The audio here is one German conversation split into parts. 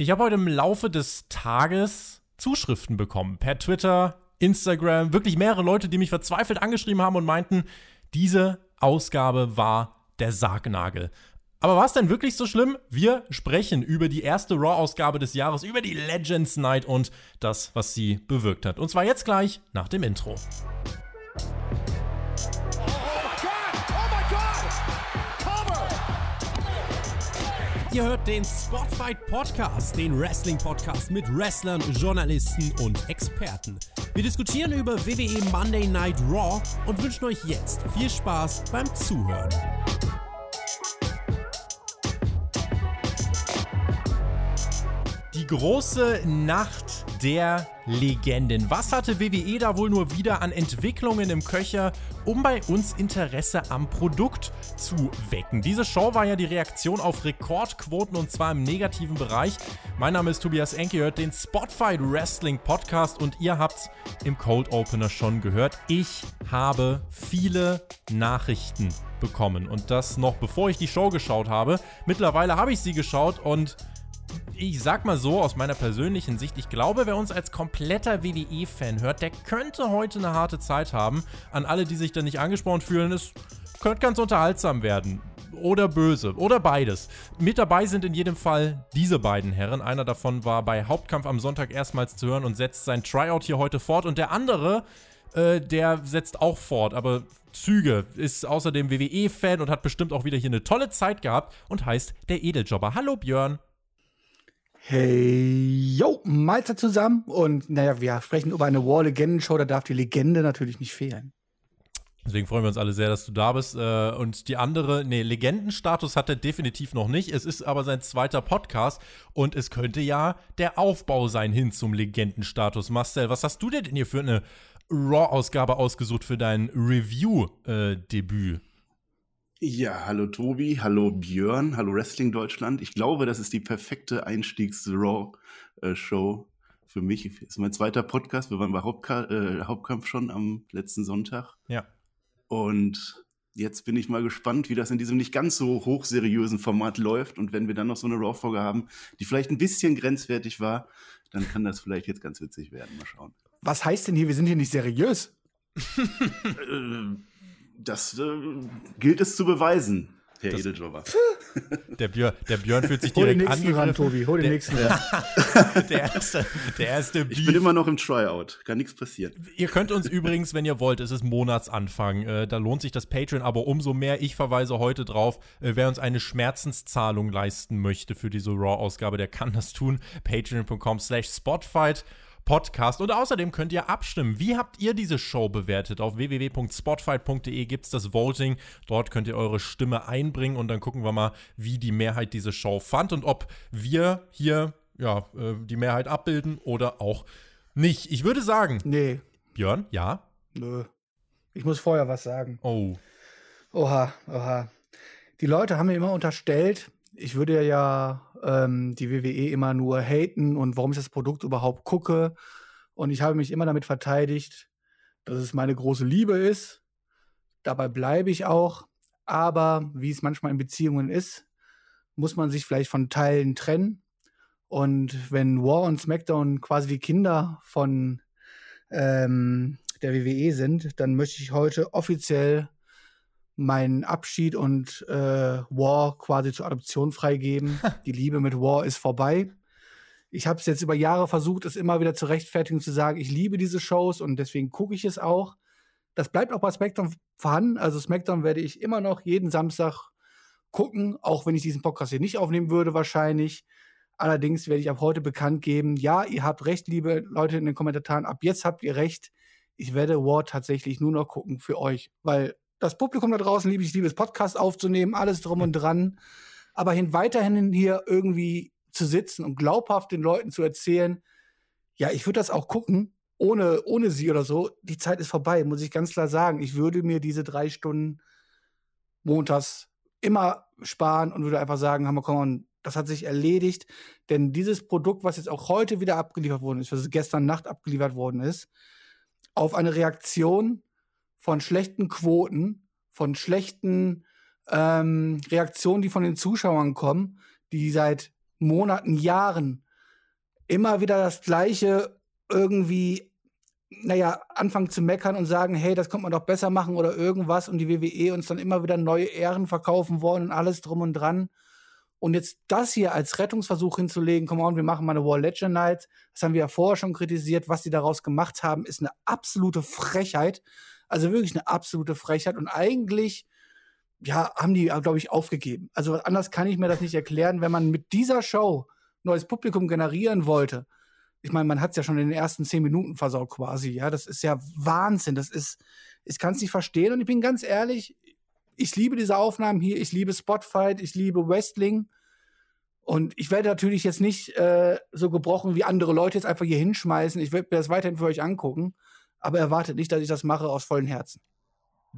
Ich habe heute im Laufe des Tages Zuschriften bekommen. Per Twitter, Instagram, wirklich mehrere Leute, die mich verzweifelt angeschrieben haben und meinten, diese Ausgabe war der Sargnagel. Aber war es denn wirklich so schlimm? Wir sprechen über die erste Raw-Ausgabe des Jahres, über die Legends Night und das, was sie bewirkt hat. Und zwar jetzt gleich nach dem Intro. Ihr hört den Spotfight Podcast, den Wrestling Podcast mit Wrestlern, Journalisten und Experten. Wir diskutieren über WWE Monday Night Raw und wünschen euch jetzt viel Spaß beim Zuhören. Die große Nacht der Legenden. Was hatte WWE da wohl nur wieder an Entwicklungen im Köcher, um bei uns Interesse am Produkt zu wecken? Diese Show war ja die Reaktion auf Rekordquoten und zwar im negativen Bereich. Mein Name ist Tobias Enke, ihr hört den Spotfight Wrestling Podcast und ihr habt im Cold Opener schon gehört. Ich habe viele Nachrichten bekommen und das noch bevor ich die Show geschaut habe. Mittlerweile habe ich sie geschaut und ich sag mal so aus meiner persönlichen Sicht, ich glaube, wer uns als kompletter WWE-Fan hört, der könnte heute eine harte Zeit haben. An alle, die sich da nicht angesprochen fühlen, es könnte ganz unterhaltsam werden. Oder böse. Oder beides. Mit dabei sind in jedem Fall diese beiden Herren. Einer davon war bei Hauptkampf am Sonntag erstmals zu hören und setzt sein Tryout hier heute fort. Und der andere, äh, der setzt auch fort, aber Züge, ist außerdem WWE-Fan und hat bestimmt auch wieder hier eine tolle Zeit gehabt und heißt der Edeljobber. Hallo Björn. Hey, yo, Mahlzeit zusammen. Und naja, wir sprechen über eine War-Legenden-Show, da darf die Legende natürlich nicht fehlen. Deswegen freuen wir uns alle sehr, dass du da bist. Äh, und die andere, nee, Legendenstatus hat er definitiv noch nicht. Es ist aber sein zweiter Podcast und es könnte ja der Aufbau sein hin zum Legendenstatus. Marcel, was hast du denn hier für eine Raw-Ausgabe ausgesucht für dein Review-Debüt? Ja, hallo Tobi, hallo Björn, hallo Wrestling Deutschland. Ich glaube, das ist die perfekte Einstiegs-Raw-Show für mich. Ist mein zweiter Podcast. Wir waren bei Hauptka äh, Hauptkampf schon am letzten Sonntag. Ja. Und jetzt bin ich mal gespannt, wie das in diesem nicht ganz so hochseriösen Format läuft. Und wenn wir dann noch so eine Raw-Folge haben, die vielleicht ein bisschen grenzwertig war, dann kann das vielleicht jetzt ganz witzig werden. Mal schauen. Was heißt denn hier, wir sind hier nicht seriös? äh, das äh, gilt es zu beweisen. Herr Edeljobber. Der Björn, der Björn fühlt sich direkt Hol den nächsten ran, Tobi. Hol den der, nächsten ran. der erste, der erste Ich bin immer noch im Tryout. Kann nichts passieren. Ihr könnt uns übrigens, wenn ihr wollt, es ist Monatsanfang. Äh, da lohnt sich das Patreon aber umso mehr. Ich verweise heute drauf, äh, wer uns eine Schmerzenszahlung leisten möchte für diese Raw-Ausgabe, der kann das tun. Patreon.com slash Spotfight. Podcast. Und außerdem könnt ihr abstimmen. Wie habt ihr diese Show bewertet? Auf www.spotfight.de gibt es das Voting. Dort könnt ihr eure Stimme einbringen und dann gucken wir mal, wie die Mehrheit diese Show fand und ob wir hier ja, äh, die Mehrheit abbilden oder auch nicht. Ich würde sagen. Nee. Björn, ja? Nö. Ich muss vorher was sagen. Oh. Oha, oha. Die Leute haben mir immer unterstellt, ich würde ja ähm, die WWE immer nur haten und warum ich das Produkt überhaupt gucke. Und ich habe mich immer damit verteidigt, dass es meine große Liebe ist. Dabei bleibe ich auch. Aber wie es manchmal in Beziehungen ist, muss man sich vielleicht von Teilen trennen. Und wenn War und SmackDown quasi die Kinder von ähm, der WWE sind, dann möchte ich heute offiziell meinen Abschied und äh, War quasi zur Adoption freigeben. Die Liebe mit War ist vorbei. Ich habe es jetzt über Jahre versucht, es immer wieder zu rechtfertigen, zu sagen, ich liebe diese Shows und deswegen gucke ich es auch. Das bleibt auch bei SmackDown vorhanden. Also SmackDown werde ich immer noch jeden Samstag gucken, auch wenn ich diesen Podcast hier nicht aufnehmen würde wahrscheinlich. Allerdings werde ich ab heute bekannt geben, ja, ihr habt recht, liebe Leute in den Kommentaren, ab jetzt habt ihr recht. Ich werde War tatsächlich nur noch gucken für euch, weil das Publikum da draußen liebe ich, liebe es, Podcast aufzunehmen, alles drum und dran. Aber hin, weiterhin hier irgendwie zu sitzen und glaubhaft den Leuten zu erzählen, ja, ich würde das auch gucken, ohne, ohne sie oder so. Die Zeit ist vorbei, muss ich ganz klar sagen. Ich würde mir diese drei Stunden montags immer sparen und würde einfach sagen, haben wir komm, das hat sich erledigt. Denn dieses Produkt, was jetzt auch heute wieder abgeliefert worden ist, was gestern Nacht abgeliefert worden ist, auf eine Reaktion von schlechten Quoten, von schlechten ähm, Reaktionen, die von den Zuschauern kommen, die seit Monaten, Jahren immer wieder das Gleiche irgendwie, naja, anfangen zu meckern und sagen, hey, das könnte man doch besser machen oder irgendwas und die WWE uns dann immer wieder neue Ehren verkaufen wollen und alles drum und dran. Und jetzt das hier als Rettungsversuch hinzulegen, come on, wir machen mal eine War Legend Night, das haben wir ja vorher schon kritisiert, was die daraus gemacht haben, ist eine absolute Frechheit. Also wirklich eine absolute Frechheit. Und eigentlich, ja, haben die, glaube ich, aufgegeben. Also anders kann ich mir das nicht erklären, wenn man mit dieser Show neues Publikum generieren wollte. Ich meine, man hat es ja schon in den ersten zehn Minuten versaut quasi. Ja, das ist ja Wahnsinn. Das ist, ich kann es nicht verstehen. Und ich bin ganz ehrlich, ich liebe diese Aufnahmen hier. Ich liebe Spotfight. Ich liebe Wrestling. Und ich werde natürlich jetzt nicht äh, so gebrochen wie andere Leute jetzt einfach hier hinschmeißen. Ich werde mir das weiterhin für euch angucken. Aber erwartet nicht, dass ich das mache aus vollen Herzen.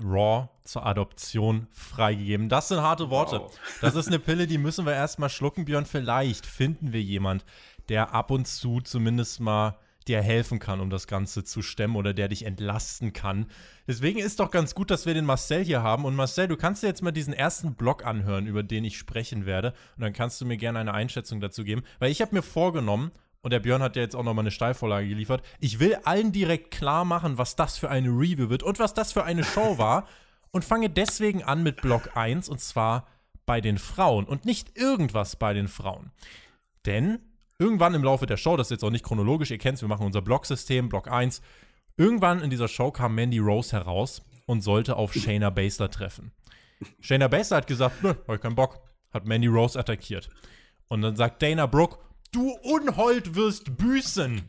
Raw zur Adoption freigegeben. Das sind harte Worte. Wow. Das ist eine Pille, die müssen wir erstmal schlucken, Björn. Vielleicht finden wir jemand, der ab und zu zumindest mal dir helfen kann, um das Ganze zu stemmen oder der dich entlasten kann. Deswegen ist doch ganz gut, dass wir den Marcel hier haben. Und Marcel, du kannst dir jetzt mal diesen ersten Blog anhören, über den ich sprechen werde. Und dann kannst du mir gerne eine Einschätzung dazu geben. Weil ich habe mir vorgenommen, und der Björn hat ja jetzt auch nochmal eine Steilvorlage geliefert. Ich will allen direkt klar machen, was das für eine Review wird und was das für eine Show war. und fange deswegen an mit Block 1 und zwar bei den Frauen und nicht irgendwas bei den Frauen. Denn irgendwann im Laufe der Show, das ist jetzt auch nicht chronologisch, ihr kennt es, wir machen unser Blocksystem, Block 1. Irgendwann in dieser Show kam Mandy Rose heraus und sollte auf Shayna Baszler treffen. Shayna Baszler hat gesagt, nö, hab ich keinen Bock. Hat Mandy Rose attackiert. Und dann sagt Dana Brooke, Du Unhold wirst büßen.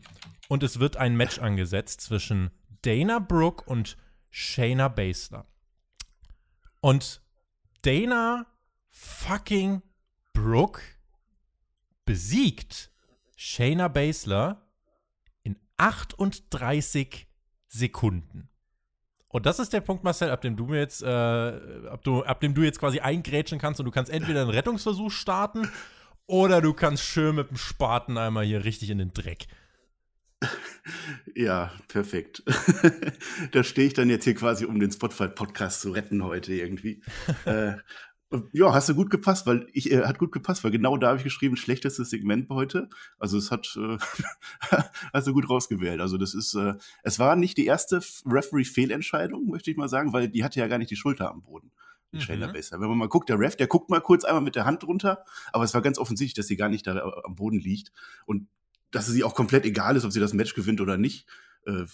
Und es wird ein Match angesetzt zwischen Dana Brooke und Shayna Baszler. Und Dana fucking Brooke besiegt Shayna Baszler in 38 Sekunden. Und das ist der Punkt, Marcel, ab dem du mir jetzt, äh, ab, du, ab dem du jetzt quasi eingrätschen kannst und du kannst entweder einen Rettungsversuch starten oder du kannst schön mit dem Spaten einmal hier richtig in den Dreck. Ja, perfekt. da stehe ich dann jetzt hier quasi, um den Spotify-Podcast zu retten heute irgendwie. äh, ja, hast du gut gepasst, weil ich äh, hat gut gepasst, weil genau da habe ich geschrieben, schlechtestes Segment heute. Also es hat äh, hast du gut rausgewählt. Also das ist, äh, es war nicht die erste Referee-Fehlentscheidung, möchte ich mal sagen, weil die hatte ja gar nicht die Schulter am Boden mhm. Shayna Baszler. Wenn man mal guckt, der Ref, der guckt mal kurz einmal mit der Hand runter, aber es war ganz offensichtlich, dass sie gar nicht da äh, am Boden liegt und dass es ihr auch komplett egal ist, ob sie das Match gewinnt oder nicht. Äh,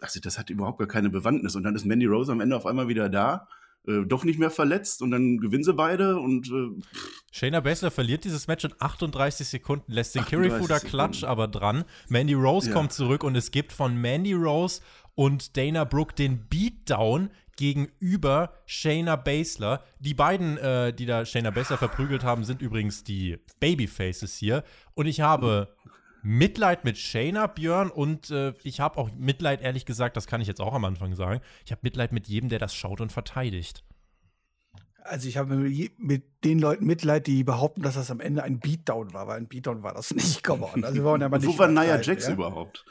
also das hat überhaupt gar keine Bewandtnis. Und dann ist Mandy Rose am Ende auf einmal wieder da, äh, doch nicht mehr verletzt und dann gewinnen sie beide und äh, Shayna Baszler verliert dieses Match in 38 Sekunden, lässt den Kirifuda Klatsch aber dran. Mandy Rose ja. kommt zurück und es gibt von Mandy Rose und Dana Brooke den Beatdown gegenüber Shayna Baszler. Die beiden, äh, die da Shayna Baszler verprügelt haben, sind übrigens die Babyfaces hier. Und ich habe Mitleid mit Shayna, Björn, und äh, ich habe auch Mitleid, ehrlich gesagt, das kann ich jetzt auch am Anfang sagen. Ich habe Mitleid mit jedem, der das schaut und verteidigt. Also ich habe mit den Leuten Mitleid, die behaupten, dass das am Ende ein Beatdown war, weil ein Beatdown war das nicht geworden. Also wir wollen aber nicht Wo war Nia Jax ja? überhaupt?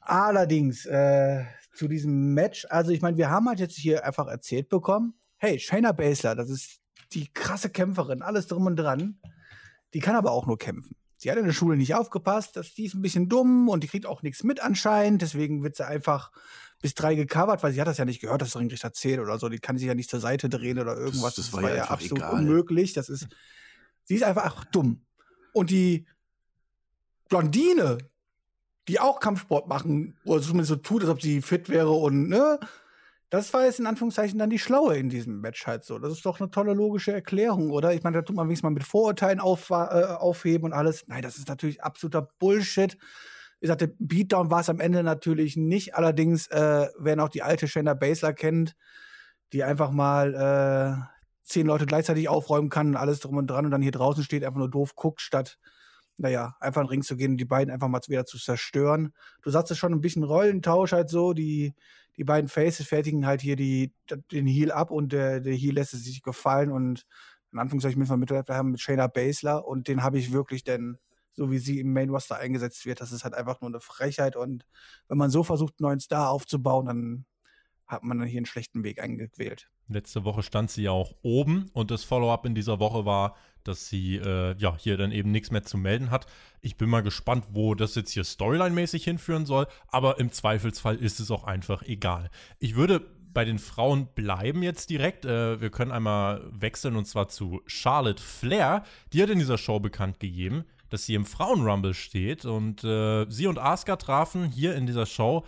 Allerdings, äh, zu diesem Match. Also ich meine, wir haben halt jetzt hier einfach erzählt bekommen, hey, Shayna Baszler, das ist die krasse Kämpferin, alles drum und dran. Die kann aber auch nur kämpfen. Sie hat in der Schule nicht aufgepasst, dass die ist ein bisschen dumm und die kriegt auch nichts mit anscheinend. Deswegen wird sie einfach bis drei gecovert, weil sie hat das ja nicht gehört, dass der Ringrichter erzählt oder so. Die kann sich ja nicht zur Seite drehen oder irgendwas. Das, das, das war, ja, absolut egal. unmöglich. Das ist, sie ist einfach dumm. Und die Blondine, die auch Kampfsport machen, oder zumindest so tut, als ob sie fit wäre und, ne? Das war jetzt in Anführungszeichen dann die Schlaue in diesem Match halt so. Das ist doch eine tolle logische Erklärung, oder? Ich meine, da tut man wenigstens mal mit Vorurteilen auf, äh, aufheben und alles. Nein, das ist natürlich absoluter Bullshit. Wie gesagt, der Beatdown war es am Ende natürlich nicht. Allerdings, äh, wer noch die alte Shayna Baszler kennt, die einfach mal äh, zehn Leute gleichzeitig aufräumen kann und alles drum und dran und dann hier draußen steht, einfach nur doof guckt, statt naja, einfach in den Ring zu gehen und die beiden einfach mal wieder zu zerstören. Du sagst es schon ein bisschen Rollentausch halt so, die, die beiden Faces fertigen halt hier die, den Heal ab und der, der Heal lässt es sich gefallen und in Anführungszeichen müssen wir mit, haben mit Shayna Baszler und den habe ich wirklich denn, so wie sie im Main Roster eingesetzt wird, das ist halt einfach nur eine Frechheit und wenn man so versucht, einen neuen Star aufzubauen, dann hat man hier einen schlechten Weg eingewählt. Letzte Woche stand sie ja auch oben und das Follow-up in dieser Woche war, dass sie äh, ja hier dann eben nichts mehr zu melden hat. Ich bin mal gespannt, wo das jetzt hier Storyline-mäßig hinführen soll, aber im Zweifelsfall ist es auch einfach egal. Ich würde bei den Frauen bleiben jetzt direkt. Äh, wir können einmal wechseln und zwar zu Charlotte Flair. Die hat in dieser Show bekannt gegeben, dass sie im Frauenrumble steht und äh, sie und Asuka trafen hier in dieser Show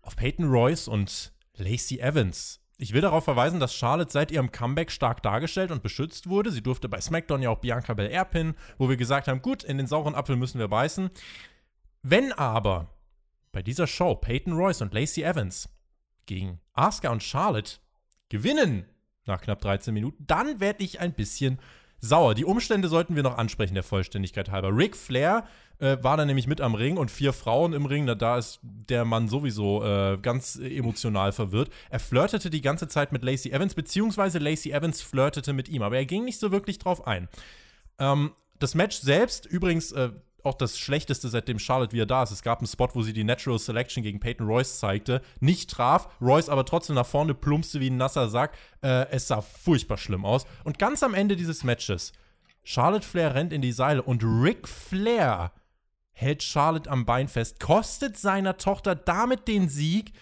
auf Peyton Royce und Lacey Evans. Ich will darauf verweisen, dass Charlotte seit ihrem Comeback stark dargestellt und beschützt wurde. Sie durfte bei SmackDown ja auch Bianca Belair pinnen, wo wir gesagt haben, gut, in den sauren Apfel müssen wir beißen. Wenn aber bei dieser Show Peyton Royce und Lacey Evans gegen Asuka und Charlotte gewinnen nach knapp 13 Minuten, dann werde ich ein bisschen sauer. Die Umstände sollten wir noch ansprechen, der Vollständigkeit halber. Ric Flair äh, war da nämlich mit am Ring und vier Frauen im Ring. Na, da ist der Mann sowieso äh, ganz emotional verwirrt. Er flirtete die ganze Zeit mit Lacey Evans, beziehungsweise Lacey Evans flirtete mit ihm, aber er ging nicht so wirklich drauf ein. Ähm, das Match selbst, übrigens, äh, auch das Schlechteste, seitdem Charlotte wieder da ist. Es gab einen Spot, wo sie die Natural Selection gegen Peyton Royce zeigte, nicht traf, Royce aber trotzdem nach vorne plumpste wie ein nasser Sack. Äh, es sah furchtbar schlimm aus. Und ganz am Ende dieses Matches, Charlotte Flair rennt in die Seile und Ric Flair hält Charlotte am Bein fest, kostet seiner Tochter damit den Sieg,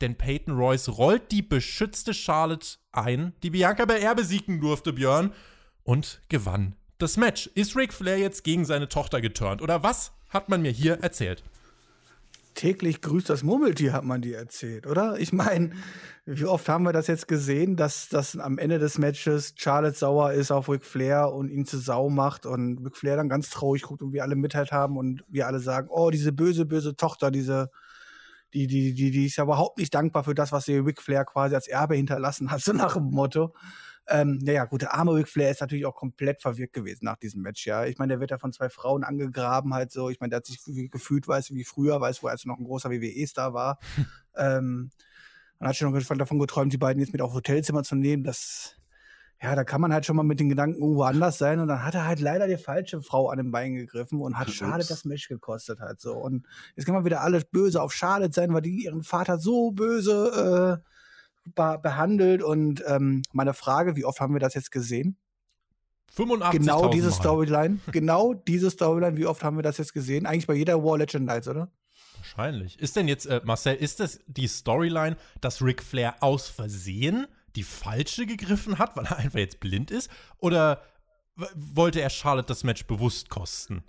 denn Peyton Royce rollt die beschützte Charlotte ein, die Bianca Belair besiegen durfte, Björn, und gewann das Match. Ist Ric Flair jetzt gegen seine Tochter geturnt? Oder was hat man mir hier erzählt? Täglich grüßt das Murmeltier, hat man dir erzählt, oder? Ich meine, wie oft haben wir das jetzt gesehen, dass, dass am Ende des Matches Charlotte sauer ist auf Ric Flair und ihn zu Sau macht und Ric Flair dann ganz traurig guckt und wir alle Mitleid haben und wir alle sagen, oh, diese böse, böse Tochter, diese, die, die, die, die ist ja überhaupt nicht dankbar für das, was sie Ric Flair quasi als Erbe hinterlassen hat, so nach dem Motto. Ähm, naja, gut, der arme Ric Flair ist natürlich auch komplett verwirrt gewesen nach diesem Match, ja. Ich meine, der wird ja von zwei Frauen angegraben, halt so. Ich meine, der hat sich gefühlt, weiß wie früher, weiß wo er noch ein großer WWE-Star war. ähm, man hat schon davon geträumt, die beiden jetzt mit auf Hotelzimmer zu nehmen. Das, ja, da kann man halt schon mal mit den Gedanken irgendwo anders sein. Und dann hat er halt leider die falsche Frau an den Bein gegriffen und hat Charlotte das Match gekostet halt so. Und jetzt kann man wieder alles böse auf Charlotte sein, weil die ihren Vater so böse äh, behandelt. Und ähm, meine Frage, wie oft haben wir das jetzt gesehen? 85 Genau diese Storyline. genau diese Storyline, wie oft haben wir das jetzt gesehen? Eigentlich bei jeder War Legend Nights, oder? Wahrscheinlich. Ist denn jetzt, äh, Marcel, ist das die Storyline, dass Ric Flair aus Versehen die falsche gegriffen hat, weil er einfach jetzt blind ist? Oder wollte er Charlotte das Match bewusst kosten?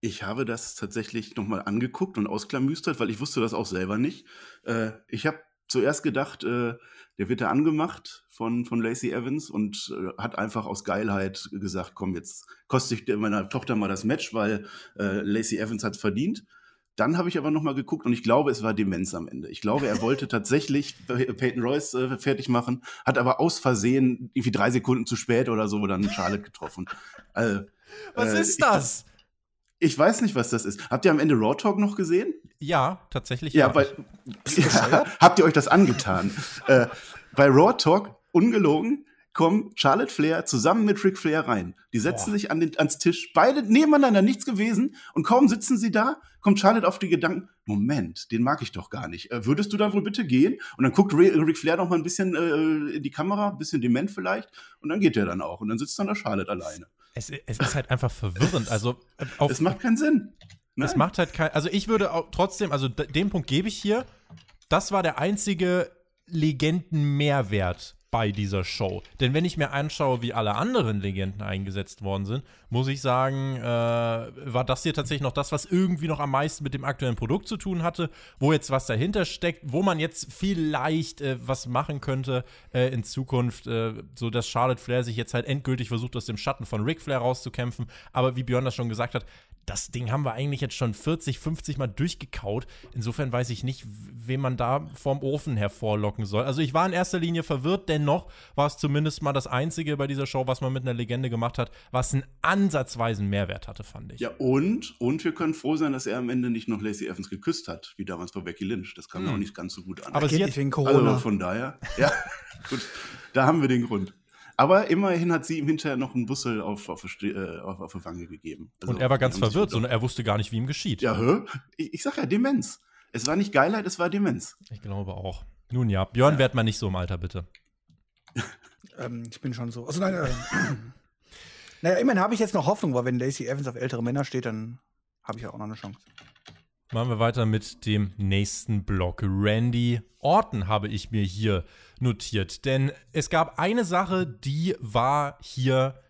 Ich habe das tatsächlich nochmal angeguckt und ausklamüstert, weil ich wusste das auch selber nicht. Äh, ich habe zuerst gedacht, äh, der wird da angemacht von, von Lacey Evans und äh, hat einfach aus Geilheit gesagt, komm, jetzt koste ich meiner Tochter mal das Match, weil äh, Lacey Evans hat es verdient. Dann habe ich aber noch mal geguckt und ich glaube, es war Demenz am Ende. Ich glaube, er wollte tatsächlich Peyton Royce äh, fertig machen, hat aber aus Versehen irgendwie drei Sekunden zu spät oder so dann Charlotte getroffen. Also, Was äh, ist das? Ich, ich, weiß nicht, was das ist. Habt ihr am Ende Raw Talk noch gesehen? Ja, tatsächlich. Ja, bei, ja, habt ihr euch das angetan? äh, bei Raw Talk, ungelogen, kommen Charlotte Flair zusammen mit Ric Flair rein. Die setzen Boah. sich an den, ans Tisch, beide nebeneinander, nichts gewesen. Und kaum sitzen sie da, kommt Charlotte auf die Gedanken, Moment, den mag ich doch gar nicht. Äh, würdest du da wohl bitte gehen? Und dann guckt Ric Flair noch mal ein bisschen äh, in die Kamera, ein bisschen dement vielleicht. Und dann geht er dann auch. Und dann sitzt dann da Charlotte alleine. Es, es ist halt einfach verwirrend. Also, äh, es macht keinen Sinn. Nein. Es macht halt kein. Also ich würde auch trotzdem, also den Punkt gebe ich hier. Das war der einzige Legenden-Mehrwert bei dieser Show. Denn wenn ich mir anschaue, wie alle anderen Legenden eingesetzt worden sind, muss ich sagen, äh, war das hier tatsächlich noch das, was irgendwie noch am meisten mit dem aktuellen Produkt zu tun hatte, wo jetzt was dahinter steckt, wo man jetzt vielleicht äh, was machen könnte äh, in Zukunft, äh, so dass Charlotte Flair sich jetzt halt endgültig versucht, aus dem Schatten von Ric Flair rauszukämpfen. Aber wie Björn das schon gesagt hat, das Ding haben wir eigentlich jetzt schon 40, 50 Mal durchgekaut. Insofern weiß ich nicht, wen man da vorm Ofen hervorlocken soll. Also ich war in erster Linie verwirrt, dennoch war es zumindest mal das Einzige bei dieser Show, was man mit einer Legende gemacht hat, was einen ansatzweisen Mehrwert hatte, fand ich. Ja, und, und wir können froh sein, dass er am Ende nicht noch Lacey Evans geküsst hat, wie damals bei Becky Lynch. Das kam hm. auch nicht ganz so gut an. Aber sie hat wegen Corona. Also von daher, ja, gut, da haben wir den Grund. Aber immerhin hat sie ihm hinterher noch einen Bussel auf, auf, äh, auf, auf die Wange gegeben. Also, und er war ganz verwirrt, sondern er wusste gar nicht, wie ihm geschieht. Ja, hä? Ich, ich sag ja, Demenz. Es war nicht Geilheit, es war Demenz. Ich glaube auch. Nun ja, Björn, ja. werd mal nicht so im Alter, bitte. ähm, ich bin schon so. Also, nein, äh, naja, immerhin habe ich jetzt noch Hoffnung, weil wenn Lacey Evans auf ältere Männer steht, dann habe ich ja auch noch eine Chance. Machen wir weiter mit dem nächsten Block. Randy Orton habe ich mir hier notiert. Denn es gab eine Sache, die war hier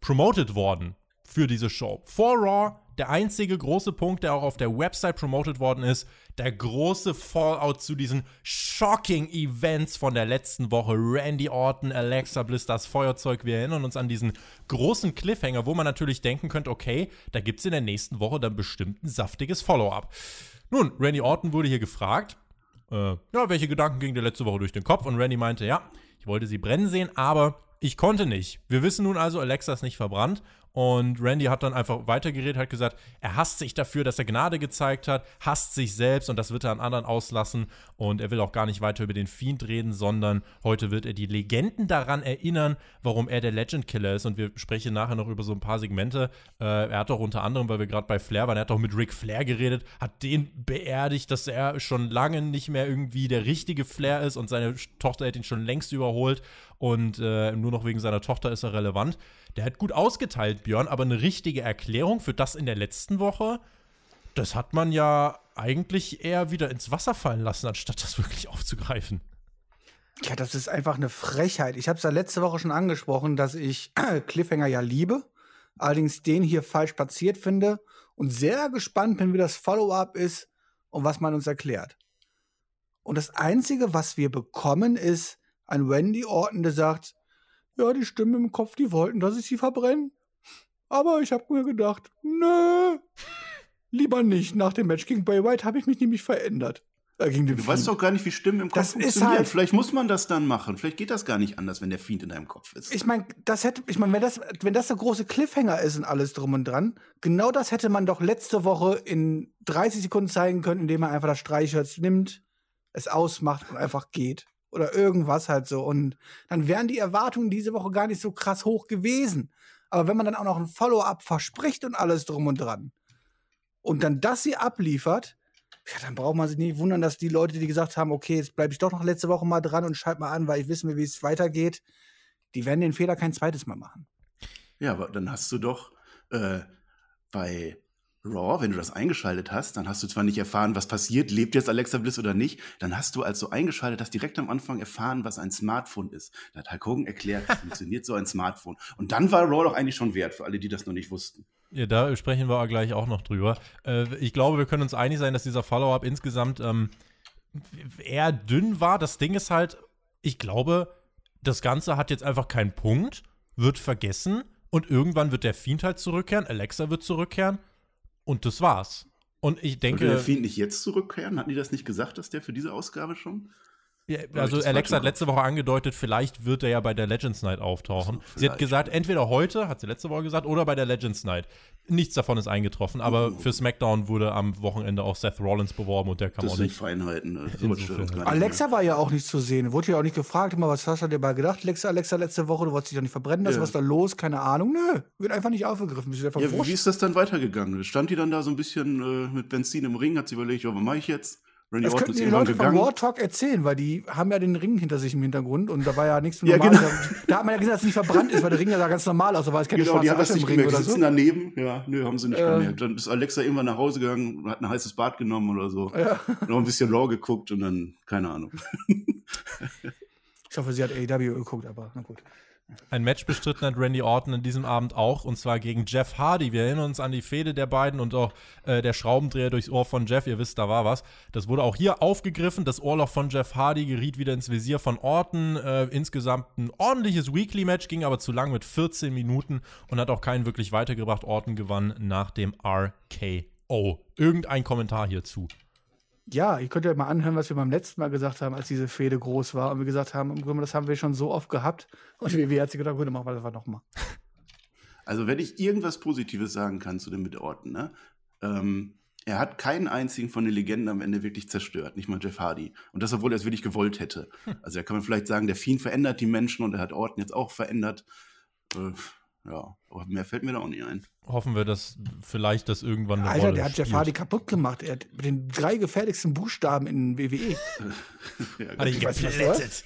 promoted worden für diese Show. Vor Raw der einzige große Punkt, der auch auf der Website promoted worden ist, der große Fallout zu diesen shocking Events von der letzten Woche. Randy Orton, Alexa Bliss, das Feuerzeug. Wir erinnern uns an diesen großen Cliffhanger, wo man natürlich denken könnte, okay, da gibt es in der nächsten Woche dann bestimmt ein saftiges Follow-up. Nun, Randy Orton wurde hier gefragt, äh, ja, welche Gedanken gingen dir letzte Woche durch den Kopf? Und Randy meinte, ja, ich wollte sie brennen sehen, aber ich konnte nicht. Wir wissen nun also, Alexa ist nicht verbrannt und Randy hat dann einfach weitergeredet, hat gesagt, er hasst sich dafür, dass er Gnade gezeigt hat, hasst sich selbst und das wird er an anderen auslassen. Und er will auch gar nicht weiter über den Fiend reden, sondern heute wird er die Legenden daran erinnern, warum er der Legend Killer ist. Und wir sprechen nachher noch über so ein paar Segmente. Äh, er hat auch unter anderem, weil wir gerade bei Flair waren, er hat auch mit Ric Flair geredet, hat den beerdigt, dass er schon lange nicht mehr irgendwie der richtige Flair ist und seine Tochter hat ihn schon längst überholt und äh, nur noch wegen seiner Tochter ist er relevant. Der hat gut ausgeteilt, Björn, aber eine richtige Erklärung für das in der letzten Woche, das hat man ja eigentlich eher wieder ins Wasser fallen lassen, anstatt das wirklich aufzugreifen. Ja, das ist einfach eine Frechheit. Ich habe es ja letzte Woche schon angesprochen, dass ich Cliffhanger ja liebe, allerdings den hier falsch platziert finde und sehr gespannt bin, wie das Follow-up ist und was man uns erklärt. Und das Einzige, was wir bekommen, ist ein Wendy Orton, der sagt, ja, die Stimmen im Kopf, die wollten, dass ich sie verbrenne. Aber ich habe mir gedacht, nö, lieber nicht. Nach dem Match gegen Bray White habe ich mich nämlich verändert. Äh, gegen den du Fiend. weißt doch gar nicht, wie Stimmen im Kopf das funktionieren. Halt Vielleicht muss man das dann machen. Vielleicht geht das gar nicht anders, wenn der Fiend in deinem Kopf ist. Ich meine, das hätte, ich meine, wenn das, wenn das der große Cliffhanger ist und alles drum und dran, genau das hätte man doch letzte Woche in 30 Sekunden zeigen können, indem man einfach das Streichholz nimmt, es ausmacht und einfach geht oder irgendwas halt so. Und dann wären die Erwartungen diese Woche gar nicht so krass hoch gewesen. Aber wenn man dann auch noch ein Follow-up verspricht und alles drum und dran und dann das sie abliefert, ja, dann braucht man sich nicht wundern, dass die Leute, die gesagt haben, okay, jetzt bleibe ich doch noch letzte Woche mal dran und schalte mal an, weil ich wissen will, wie es weitergeht, die werden den Fehler kein zweites Mal machen. Ja, aber dann hast du doch äh, bei Raw, wenn du das eingeschaltet hast, dann hast du zwar nicht erfahren, was passiert, lebt jetzt Alexa Bliss oder nicht, dann hast du, als du eingeschaltet hast, direkt am Anfang erfahren, was ein Smartphone ist. Da hat Hulk Hogan erklärt, wie funktioniert so ein Smartphone. Und dann war Raw doch eigentlich schon wert, für alle, die das noch nicht wussten. Ja, da sprechen wir gleich auch noch drüber. Äh, ich glaube, wir können uns einig sein, dass dieser Follow-up insgesamt ähm, eher dünn war. Das Ding ist halt, ich glaube, das Ganze hat jetzt einfach keinen Punkt, wird vergessen und irgendwann wird der Fiend halt zurückkehren, Alexa wird zurückkehren und das war's. Und ich denke. Würde der Fiend nicht jetzt zurückkehren? Hatten die das nicht gesagt, dass der für diese Ausgabe schon? Ja, also Alexa hat letzte Woche angedeutet, vielleicht wird er ja bei der Legends Night auftauchen. So, sie hat gesagt, entweder heute, hat sie letzte Woche gesagt, oder bei der Legends Night. Nichts davon ist eingetroffen, aber uh. für SmackDown wurde am Wochenende auch Seth Rollins beworben und der kam das auch nicht. Feinheiten. Ne? Alexa war ja auch nicht zu sehen. Wurde ja auch nicht gefragt, immer, was hast du dir mal gedacht, Alexa, Alexa, letzte Woche, du wolltest dich doch nicht verbrennen lassen, ja. was ist da los? Keine Ahnung. Nö, wird einfach nicht aufgegriffen. ja, wie ist das dann weitergegangen? Stand die dann da so ein bisschen äh, mit Benzin im Ring, hat sie überlegt, oh, was mache ich jetzt? Randy das könnten die Leute von War Talk erzählen, weil die haben ja den Ring hinter sich im Hintergrund und da war ja nichts ja. Genau. Da hat man ja gesehen, dass es nicht verbrannt ist, weil der Ring ja ganz normal aus, da war es keine genau, schwarze die Asche im Ring mehr. oder die sitzen so. daneben, ja, nö, haben sie nicht äh, mehr. Dann ist Alexa irgendwann nach Hause gegangen und hat ein heißes Bad genommen oder so. Ja. Noch ein bisschen Raw geguckt und dann, keine Ahnung. ich hoffe, sie hat AEW geguckt, aber na gut. Ein Match bestritten hat Randy Orton in diesem Abend auch, und zwar gegen Jeff Hardy. Wir erinnern uns an die Fehde der beiden und auch äh, der Schraubendreher durchs Ohr von Jeff. Ihr wisst, da war was. Das wurde auch hier aufgegriffen. Das Ohrloch von Jeff Hardy geriet wieder ins Visier von Orton. Äh, insgesamt ein ordentliches Weekly-Match, ging aber zu lang mit 14 Minuten und hat auch keinen wirklich weitergebracht. Orton gewann nach dem RKO. Irgendein Kommentar hierzu? Ja, ihr könnt ja mal anhören, was wir beim letzten Mal gesagt haben, als diese Fehde groß war. Und wir gesagt haben, das haben wir schon so oft gehabt. Und WWE hat sich gedacht, gut, machen wir das nochmal. Also, wenn ich irgendwas Positives sagen kann zu dem Mitorten, ne? Ähm, er hat keinen einzigen von den Legenden am Ende wirklich zerstört, nicht mal Jeff Hardy. Und das, obwohl er es wirklich gewollt hätte. Also, da kann man vielleicht sagen, der Fiend verändert die Menschen und er hat Orten jetzt auch verändert. Äh, Ja, aber mehr fällt mir da auch nicht ein. Hoffen wir, dass vielleicht das irgendwann eine Alter, Rolle der hat. Jeff Hardy kaputt gemacht. Er hat mit den drei gefährlichsten Buchstaben in WWE. Ja, Hat ihn nicht, was geplättet.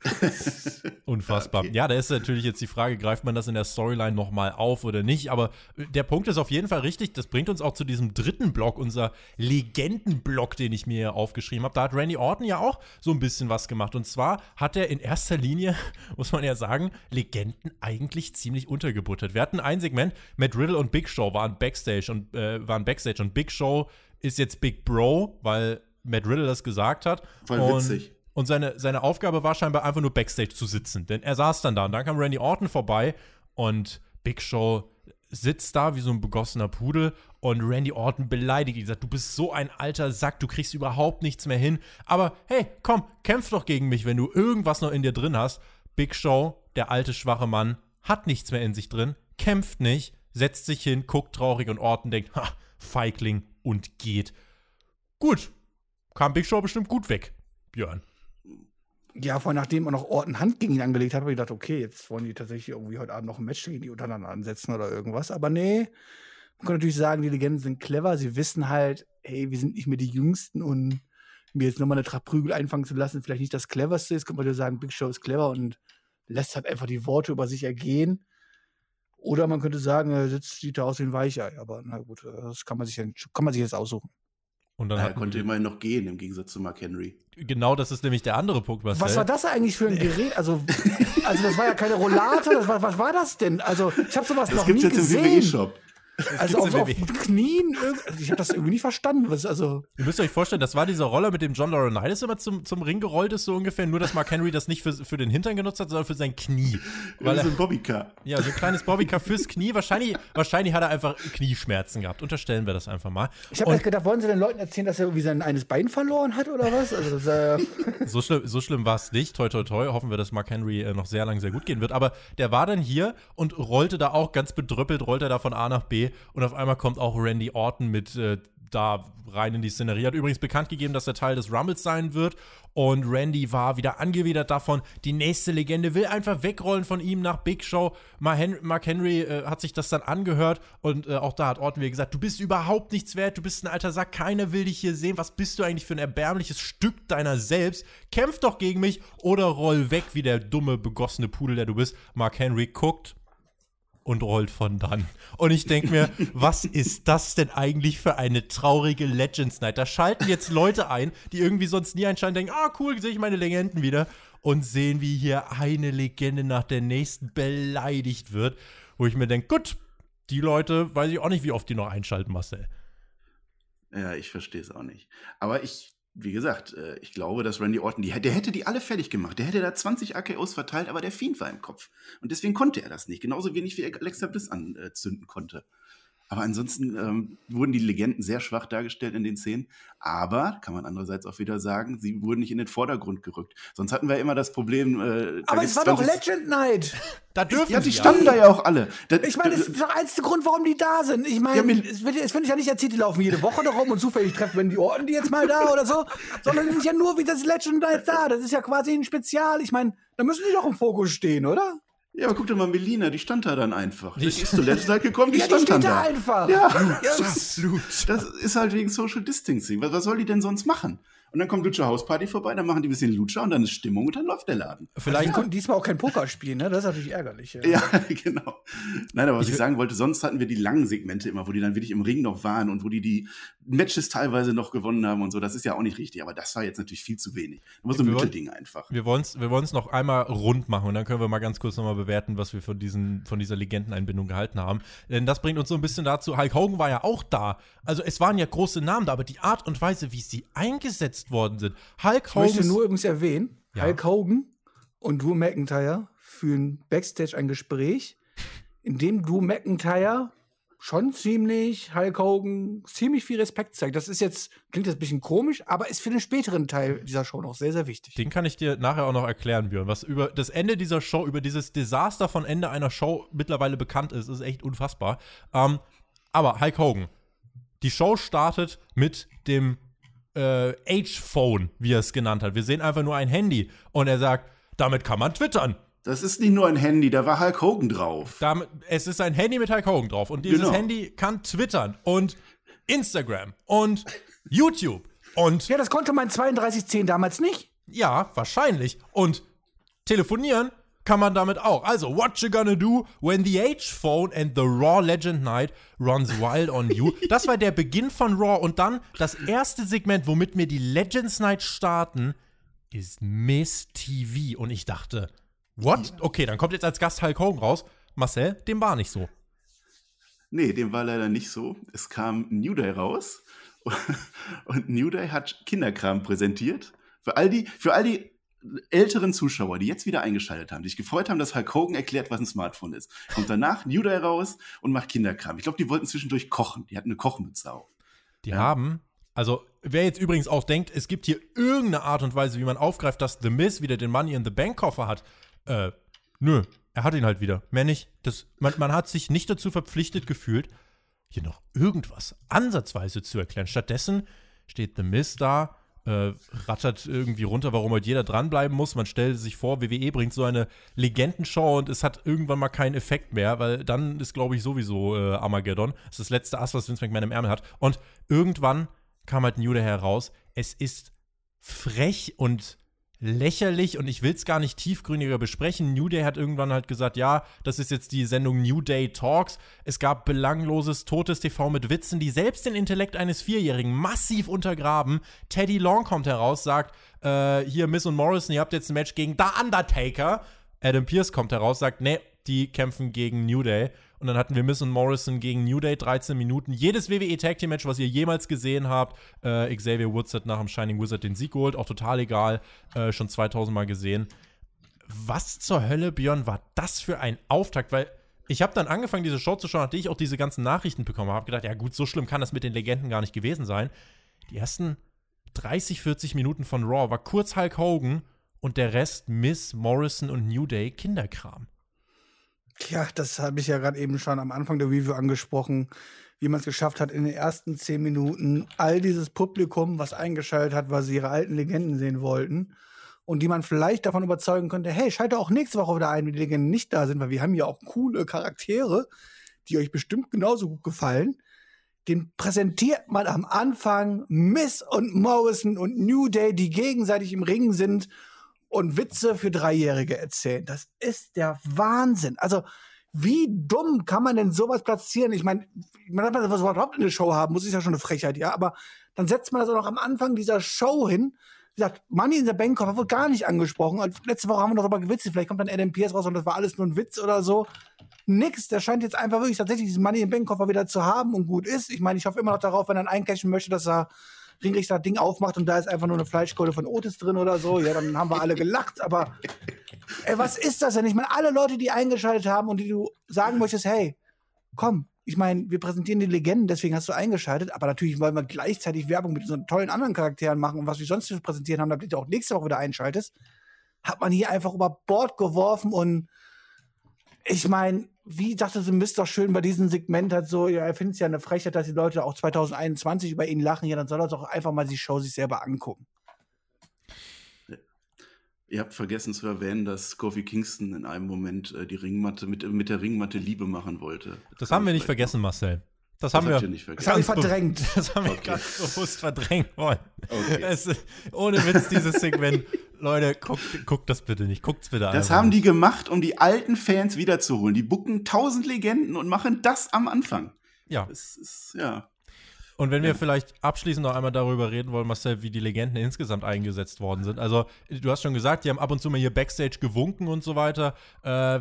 Unfassbar. Ja, da ist natürlich jetzt die Frage, greift man das in der Storyline nochmal auf oder nicht? Aber der Punkt ist auf jeden Fall richtig. Das bringt uns auch zu diesem dritten Block, unser Legendenblock, den ich mir aufgeschrieben habe. Da hat Randy Orton ja auch so ein bisschen was gemacht. Und zwar hat er in erster Linie, muss man ja sagen, Legenden eigentlich ziemlich untergebuttert. Wir hatten ein Segment, Matt Riddle und Big Show waren Backstage und äh, waren Backstage und Big Show ist jetzt Big Bro, weil Matt Riddle das gesagt hat. Voll witzig. Und seine, seine Aufgabe war scheinbar einfach nur Backstage zu sitzen. Denn er saß dann da und dann kam Randy Orton vorbei und Big Show sitzt da wie so ein begossener Pudel und Randy Orton beleidigt ihn, sagt, du bist so ein alter Sack, du kriegst überhaupt nichts mehr hin. Aber hey, komm, kämpf doch gegen mich, wenn du irgendwas noch in dir drin hast. Big Show, der alte schwache Mann, hat nichts mehr in sich drin, kämpft nicht, setzt sich hin, guckt traurig und Orton denkt, ha, Feigling und geht. Gut, kam Big Show bestimmt gut weg, Björn. Ja, vor allem nachdem auch noch Orton Hand gegen ihn angelegt hat, habe ich gedacht, okay, jetzt wollen die tatsächlich irgendwie heute Abend noch ein Match gegen die untereinander ansetzen oder irgendwas. Aber nee, man kann natürlich sagen, die Legenden sind clever. Sie wissen halt, hey, wir sind nicht mehr die Jüngsten und mir jetzt nochmal eine Tracht Prügel einfangen zu lassen, vielleicht nicht das Cleverste ist. Könnte man ja sagen, Big Show ist clever und lässt halt einfach die Worte über sich ergehen. Oder man könnte sagen, er sitzt, sieht da aus wie ein Weichei. Aber na gut, das kann man sich, kann man sich jetzt aussuchen. Und dann Er hat konnte immerhin noch gehen, im Gegensatz zu Mark Henry. Genau, das ist nämlich der andere Punkt, Marcel. Was war das eigentlich für ein Gerät? Also, also das war ja keine Rollator. Das war, was war das denn? Also, ich habe sowas Das noch gibt's nie jetzt im gesehen. WWE-Shop. Also auf, auf Knien. also Ich habe das irgendwie nicht verstanden. Was, also, Ihr müsst euch vorstellen, das war dieser Roller, mit dem John Laurinaitis immer zum, zum Ring gerollt ist, so ungefähr. Nur, dass Mark Henry das nicht für, für den Hintern genutzt hat, sondern für sein Knie. Weil so er, ein Bobbycar. ja, so ein kleines Bobbycar fürs Knie. Wahrscheinlich, wahrscheinlich hat er einfach Knieschmerzen gehabt. Unterstellen wir das einfach mal. ich habe gedacht, wollen Sie den Leuten erzählen, dass er irgendwie sein eines Bein verloren hat oder was? Also, das, äh, so schlimm, so schlimm war es nicht. Toi, toi, toi. Hoffen wir, dass Mark Henry äh, noch sehr lang sehr gut gehen wird. Aber der war dann hier und rollte da auch ganz bedröppelt, rollte er da von A nach B. Und auf einmal kommt auch Randy Orton mit äh, da rein in die Szenerie. Hat übrigens bekannt gegeben, dass er Teil des Rumbles sein wird. Und Randy war wieder angewidert davon. Die nächste Legende will einfach wegrollen von ihm nach Big Show. Mark Henry äh, hat sich das dann angehört. Und äh, auch da hat Orton wieder gesagt: Du bist überhaupt nichts wert. Du bist ein alter Sack. Keiner will dich hier sehen. Was bist du eigentlich für ein erbärmliches Stück deiner selbst? Kämpf doch gegen mich oder roll weg wie der dumme, begossene Pudel, der du bist. Mark Henry guckt und rollt von dann. Und ich denke mir, was ist das denn eigentlich für eine traurige Legends Night? Da schalten jetzt Leute ein, die irgendwie sonst nie einschalten, denken, ah cool, sehe ich meine Legenden wieder und sehen, wie hier eine Legende nach der nächsten beleidigt wird, wo ich mir denke, gut, die Leute, weiß ich auch nicht, wie oft die noch einschalten, Marcel. Ja, ich verstehe es auch nicht. Aber ich, wie gesagt, äh, ich glaube, dass Randy Orton, die, der hätte die alle fertig gemacht. Der hätte da 20 AKOs verteilt, aber der Fiend war im Kopf. Und deswegen konnte er das nicht. Genauso wenig wie er Alexa Bliss anzünden konnte. Aber ansonsten ähm, wurden die Legenden sehr schwach dargestellt in den Szenen. Aber, kann man andererseits auch wieder sagen, sie wurden nicht in den Vordergrund gerückt. Sonst hatten wir immer das Problem. Äh, da aber es war doch 20 Legend Night. Da dürfen Ja, die sie standen da ja auch alle. Da, Ich meine, das ist der einzige Grund, warum die da sind. Ich meine, Ja, es wird, es wird ja nicht erzählt, die laufen jede Woche da rum und zufällig treffen wenn die Orten die jetzt mal da oder so, sondern die sind ja nur wie das Legend Night da. Das ist ja quasi ein Spezial. Ich meine, da müssen die doch im Fokus stehen, oder? Ja, aber guck dir mal Melina, die stand da dann einfach. Die ist zuletzt halt gekommen, die Ja, die stand dann steht da da. einfach. Ja, Ja, das ist halt wegen Social Distancing. Was, was soll die denn sonst machen? Und dann kommt Lucha House Party vorbei, dann machen die ein bisschen Lucha und dann ist Stimmung und dann läuft der Laden. Vielleicht Die konnten diesmal auch kein Poker spielen, ne? Das ist natürlich ärgerlich. Ja. Ja, genau. Nein, aber was ich, sagen wollte, sonst hatten wir die langen Segmente immer, wo die dann wirklich im Ring noch waren und wo die die Matches teilweise noch gewonnen haben und so. Das ist ja auch nicht richtig, aber das war jetzt natürlich viel zu wenig. Da muss so ein Wir wollen- Mittelding einfach. Wir wollen es wir wollen's noch einmal rund machen und dann können wir mal ganz kurz nochmal bewerten, was wir von, diesen, von dieser Legendeneinbindung gehalten haben. Denn das bringt uns so ein bisschen dazu, Hulk Hogan war ja auch da. Also es waren ja große Namen da, aber die Art und Weise, wie sie eingesetzt worden sind. Hulk Ich möchte Hogan. nur übrigens erwähnen, Ja. Hulk Hogan und Drew McIntyre führen Backstage ein Gespräch, in dem Drew McIntyre schon ziemlich Hulk Hogan ziemlich viel Respekt zeigt. Das ist jetzt, klingt jetzt ein bisschen komisch, aber ist für den späteren Teil dieser Show noch sehr, sehr wichtig. Den kann ich dir nachher auch noch erklären, Björn. Was über das Ende dieser Show, über dieses Desaster von Ende einer Show mittlerweile bekannt ist, ist echt unfassbar. Ähm, aber Hulk Hogan. Die Show startet mit dem äh, H-Phone, wie er es genannt hat. Wir sehen einfach nur ein Handy und er sagt, damit kann man twittern. Das ist nicht nur ein Handy, da war Hulk Hogan drauf. Damit, es ist ein Handy mit Hulk Hogan drauf. Und dieses Genau. Handy kann twittern und Instagram und YouTube und Ja, das konnte mein 3210 damals nicht. ja, wahrscheinlich. Und telefonieren kann man damit auch. Also, what you gonna do when the H-Phone and the Raw Legend Night runs wild on you? Das war der Beginn von Raw und dann das erste Segment, womit wir die Legends Night starten, ist Miss TV. Und ich dachte, what? Okay, dann kommt jetzt als Gast Hulk Hogan raus. Marcel, dem war nicht so. Nee, dem war leider nicht so. Es kam New Day raus und New Day hat Kinderkram präsentiert. Für all die, für all die älteren Zuschauer, die jetzt wieder eingeschaltet haben, die sich gefreut haben, dass Hulk Hogan erklärt, was ein Smartphone ist. Kommt danach New Day raus und macht Kinderkram. Ich glaube, die wollten zwischendurch kochen. Die hatten eine Kochmütze auf. Die haben, also wer jetzt übrigens auch denkt, es gibt hier irgendeine Art und Weise, wie man aufgreift, dass The Miz wieder den Money in the Bank Koffer hat, äh, nö, er hat ihn halt wieder. Mehr nicht. Das, man, man hat sich nicht dazu verpflichtet gefühlt, hier noch irgendwas ansatzweise zu erklären. Stattdessen steht The Miz da, äh, rattert irgendwie runter, warum halt jeder dranbleiben muss. Man stellt sich vor, WWE bringt so eine Legendenshow und es hat irgendwann mal keinen Effekt mehr, weil dann ist, glaube ich, sowieso äh, Armageddon. Das ist das letzte Ass, was Vince McMahon im Ärmel hat. Und irgendwann kam halt New Day heraus. Es ist frech und lächerlich und ich will es gar nicht tiefgründiger besprechen. New Day hat irgendwann halt gesagt, ja, das ist jetzt die Sendung New Day Talks. Es gab belangloses, totes TV mit Witzen, die selbst den Intellekt eines Vierjährigen massiv untergraben. Teddy Long kommt heraus, sagt, äh, hier Miss und Morrison, ihr habt jetzt ein Match gegen The Undertaker. Adam Pierce kommt heraus, sagt, nee, die kämpfen gegen New Day. Und dann hatten wir Miss und Morrison gegen New Day, 13 Minuten. Jedes WWE Tag Team Match, was ihr jemals gesehen habt. Äh, Xavier Woods hat nach dem Shining Wizard den Sieg geholt, auch total egal, äh, schon 2000 Mal gesehen. Was zur Hölle, Björn, war das für ein Auftakt? Weil ich habe dann angefangen, diese Show zu schauen, nachdem ich auch diese ganzen Nachrichten bekommen habe. gedacht, ja gut, so schlimm kann das mit den Legenden gar nicht gewesen sein. Die ersten 30, 40 Minuten von Raw war kurz Hulk Hogan und der Rest Miss, Morrison und New Day Kinderkram. Ja, das habe ich ja gerade eben schon am Anfang der Review angesprochen, wie man es geschafft hat, in den ersten zehn Minuten all dieses Publikum, was eingeschaltet hat, weil sie ihre alten Legenden sehen wollten und die man vielleicht davon überzeugen könnte, hey, schalte auch nächste Woche wieder ein, wenn die Legenden nicht da sind, weil wir haben ja auch coole Charaktere, die euch bestimmt genauso gut gefallen. Den präsentiert man am Anfang Miss und Morrison und New Day, die gegenseitig im Ring sind und Witze für Dreijährige erzählen. Das ist der Wahnsinn. Also, wie dumm kann man denn sowas platzieren? Ich meine, man hat man was überhaupt in der Show haben, muss ist ja schon eine Frechheit, ja. Aber dann setzt man das auch noch am Anfang dieser Show hin. Wie gesagt, Money in the Bank wurde gar nicht angesprochen. Und letzte Woche haben wir noch darüber gewitzelt. Vielleicht kommt dann Adam Pierce raus und das war alles nur ein Witz oder so. Nix. Der scheint jetzt einfach wirklich tatsächlich diesen Money in the Bank Koffer wieder zu haben und gut ist. Ich meine, ich hoffe immer noch darauf, wenn er einen eincashen möchte, dass er Ringrichter das Ding aufmacht und da ist einfach nur eine Fleischkohle von Otis drin oder so, ja, dann haben wir alle gelacht. Aber ey, was ist das denn? Ich meine, alle Leute, die eingeschaltet haben und die du sagen möchtest, hey, komm, ich meine, wir präsentieren die Legenden, deswegen hast du eingeschaltet, aber natürlich wollen wir gleichzeitig Werbung mit unseren tollen anderen Charakteren machen und was wir sonst präsentieren haben, damit du auch nächste Woche wieder einschaltest, hat man hier einfach über Bord geworfen und ich meine, wie dachte sie, Mist doch schön bei diesem Segment hat so, ja, er findet es ja eine Frechheit, dass die Leute auch 2021 über ihn lachen. Ja, dann soll er doch einfach mal die Show sich selber angucken. Ihr habt vergessen zu erwähnen, dass Kofi Kingston in einem Moment äh, die Ringmatte mit, mit der Ringmatte Liebe machen wollte. Das haben wir nicht vergessen, Marcel. Das, Das haben wir nicht Das vergessen. habe ich Ganz be- verdrängt. Das haben wir Okay. ganz bewusst verdrängt wollen. Okay. Es, ohne Witz, dieses Segment. Leute, guckt, guckt das bitte nicht. Guckt's bitte Das einfach haben die gemacht, um die alten Fans wiederzuholen. Die bucken tausend Legenden und machen das am Anfang. Ja. Das ist, ja. Und wenn wir vielleicht abschließend noch einmal darüber reden wollen, Marcel, wie die Legenden insgesamt eingesetzt worden sind. Also, du hast schon gesagt, die haben ab und zu mal hier Backstage gewunken und so weiter. Äh,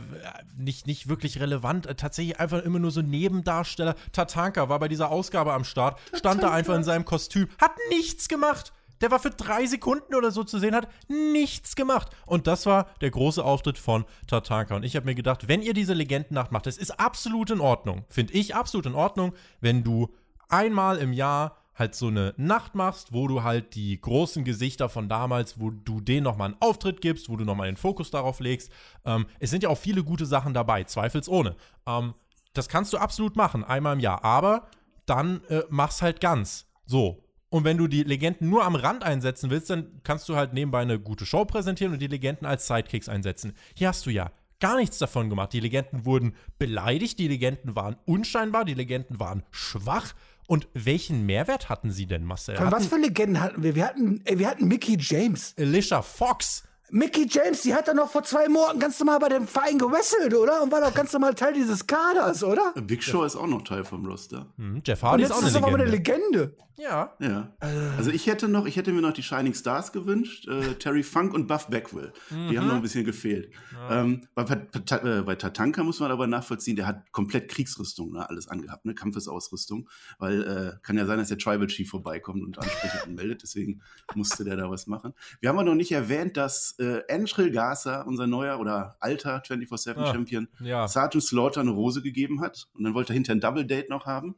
nicht, nicht wirklich relevant. Äh, tatsächlich einfach immer nur so Nebendarsteller. Tatanka war bei dieser Ausgabe am Start, stand da einfach in seinem Kostüm, hat nichts gemacht. Der war für drei Sekunden oder so zu sehen, hat nichts gemacht. Und das war der große Auftritt von Tatanka. Und ich habe mir gedacht, wenn ihr diese Legendennacht macht, das ist absolut in Ordnung. Finde ich absolut in Ordnung, wenn du einmal im Jahr halt so eine Nacht machst, wo du halt die großen Gesichter von damals, wo du denen nochmal einen Auftritt gibst, wo du nochmal den Fokus darauf legst. Ähm, es sind ja auch viele gute Sachen dabei, zweifelsohne. Ähm, das kannst du absolut machen, einmal im Jahr. Aber dann äh, mach's halt ganz. So. Und wenn du die Legenden nur am Rand einsetzen willst, dann kannst du halt nebenbei eine gute Show präsentieren und die Legenden als Sidekicks einsetzen. Hier hast du ja gar nichts davon gemacht. Die Legenden wurden beleidigt, die Legenden waren unscheinbar, die Legenden waren schwach. Und welchen Mehrwert hatten sie denn, Marcel? Von was für Legenden hatten wir? Wir hatten, ey, wir hatten Mickey James. Alicia Fox. Mickey James, die hat doch noch vor zwei Monaten ganz normal bei dem Verein gewrestelt, oder? Und war doch ganz normal Teil dieses Kaders, oder? Big Show ist auch noch Teil vom Roster. Hm, Jeff Und Hardy jetzt ist auch ist eine es aber eine Legende. Ja. Ja. Also ich hätte noch, ich hätte mir noch die Shining Stars gewünscht, äh, Terry Funk und Buff Beckwell. Die haben noch ein bisschen gefehlt. Ähm, bei, bei, äh, bei Tatanka muss man aber nachvollziehen, der hat komplett Kriegsrüstung, ne, alles angehabt, ne, Kampfesausrüstung, weil äh, kann ja sein, dass der Tribal Chief vorbeikommt und Ansprüche anmeldet, deswegen musste der da was machen. Wir haben aber noch nicht erwähnt, dass äh, Angel Garza, unser neuer oder alter 24-7 Ah, Champion, ja. Sergeant Slaughter eine Rose gegeben hat und dann wollte er hinter ein Double Date noch haben.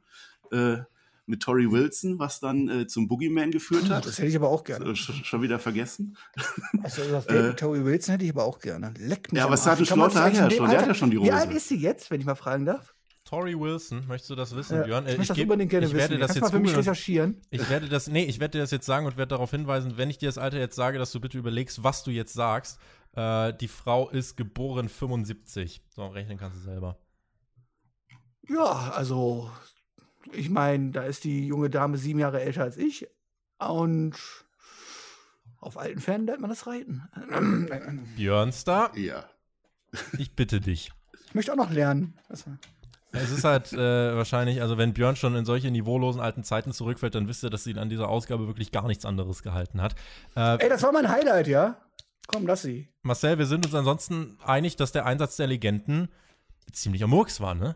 Äh, mit Tori Wilson, was dann äh, zum Boogeyman geführt hat. Das hätte ich aber auch gerne. Sch- schon wieder vergessen. Also das Äh, Toby Wilson hätte ich aber auch gerne. Leck mich Ja, aber. Sergeant Wie Slaughter hat ja schon, der hat ja Alter- schon die Wie Rose. alt ist sie jetzt, wenn ich mal fragen darf? Tori Wilson, möchtest du das wissen, Ja, Björn? Äh, ich möchte das geb- unbedingt gerne ich wissen. werde das Kannst du jetzt mal für mich recherchieren. Ich werde das, nee, ich werde dir das jetzt sagen und werde darauf hinweisen, wenn ich dir das Alter jetzt sage, dass du bitte überlegst, was du jetzt sagst. Äh, die Frau ist geboren 75. So, rechnen kannst du selber. Ja, also ich meine, da ist die junge Dame sieben Jahre älter als ich und auf alten Pferden lernt man das Reiten. Björnstar, Ja. ich bitte dich. Ich möchte auch noch lernen. Also, Es ist halt äh, wahrscheinlich, also wenn Björn schon in solche niveaulosen alten Zeiten zurückfällt, dann wisst ihr, dass sie an dieser Ausgabe wirklich gar nichts anderes gehalten hat. Äh, ey, das war mein Highlight, ja? Komm, lass sie. Marcel, wir sind uns ansonsten einig, dass der Einsatz der Legenden ziemlich am Murks war, ne?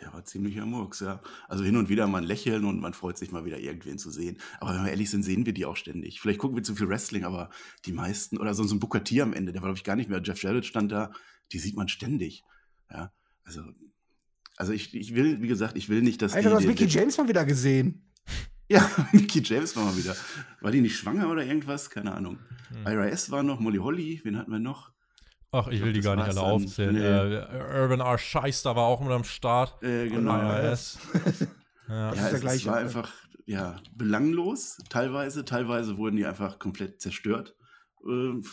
Der war ziemlich am Murks, ja. Also hin und wieder mal ein Lächeln und man freut sich mal wieder irgendwen zu sehen. Aber wenn wir ehrlich sind, sehen wir die auch ständig. Vielleicht gucken wir zu viel Wrestling, aber die meisten, oder so, ein Booker T am Ende, der war, glaube ich, gar nicht mehr. Jeff Jarrett stand da, die sieht man ständig. Ja, also, also ich, ich will, wie gesagt, ich will nicht, dass Alter, du hast die, Mickey James mal wieder gesehen. Ja, Mickey James war mal wieder. War die nicht schwanger oder irgendwas? Keine Ahnung. Hm. IRS war noch, Molly Holly, wen hatten wir noch? Ach, ich will die das gar nicht alle aufzählen. Nee. Äh, Urban R. Scheister war auch mit am Start. Äh, genau. IRS. ja. Ja, ist der es gleiche. war einfach ja, belanglos, teilweise. Teilweise wurden die einfach komplett zerstört. Ähm,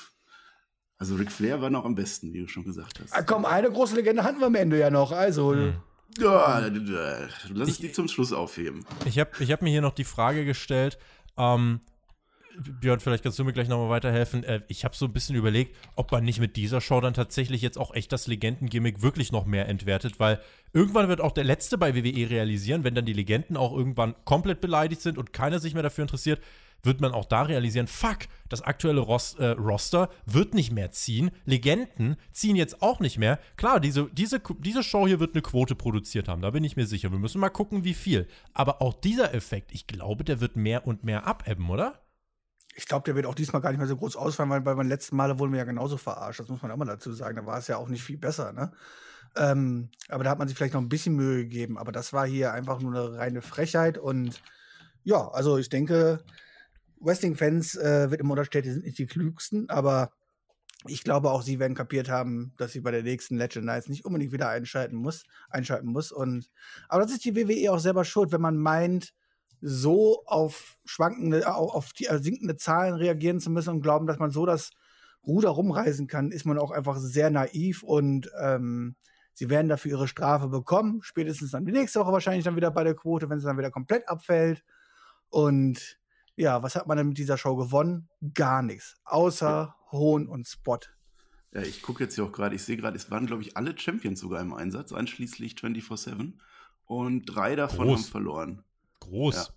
Also Ric Flair war noch am besten, wie du schon gesagt hast. Ah, komm, eine große Legende hatten wir am Ende ja noch. Also, Hm. Ja, d- d- lass es die zum Schluss aufheben. Ich habe ich hab mir hier noch die Frage gestellt, ähm, Björn, vielleicht kannst du mir gleich nochmal weiterhelfen. Äh, ich habe so ein bisschen überlegt, ob man nicht mit dieser Show dann tatsächlich jetzt auch echt das Legendengimmick wirklich noch mehr entwertet, weil irgendwann wird auch der Letzte bei WWE realisieren, wenn dann die Legenden auch irgendwann komplett beleidigt sind und keiner sich mehr dafür interessiert, wird man auch da realisieren, fuck, das aktuelle Ros äh, Roster wird nicht mehr ziehen. Legenden ziehen jetzt auch nicht mehr. Klar, diese, diese, diese Show hier wird eine Quote produziert haben, da bin ich mir sicher. Wir müssen mal gucken, wie viel. Aber auch dieser Effekt, ich glaube, der wird mehr und mehr abebben, oder? Ich glaube, der wird auch diesmal gar nicht mehr so groß ausfallen, weil bei meinen letzten Male wurden wir ja genauso verarscht. Das muss man auch mal dazu sagen. Da war es ja auch nicht viel besser, ne? Ähm, aber da hat man sich vielleicht noch ein bisschen Mühe gegeben. Aber das war hier einfach nur eine reine Frechheit. Und ja, also ich denke, Wrestling-Fans äh, wird immer unterstellt, die sind nicht die klügsten, aber ich glaube auch, sie werden kapiert haben, dass sie bei der nächsten Legend Nights nicht unbedingt wieder einschalten muss, einschalten muss. Und aber das ist die WWE auch selber schuld, wenn man meint, so auf schwankende, auf auf die äh, sinkende Zahlen reagieren zu müssen und glauben, dass man so das Ruder rumreisen kann, ist man auch einfach sehr naiv und ähm, sie werden dafür ihre Strafe bekommen. Spätestens dann die nächste Woche wahrscheinlich dann wieder bei der Quote, wenn sie dann wieder komplett abfällt. Und ja, was hat man denn mit dieser Show gewonnen? Gar nichts. Außer Hohn und Spot. Ja, ich gucke jetzt hier auch gerade, ich sehe gerade, es waren, glaube ich, alle Champions sogar im Einsatz, einschließlich 24-7. Und drei davon Groß. haben verloren. Groß. Ja.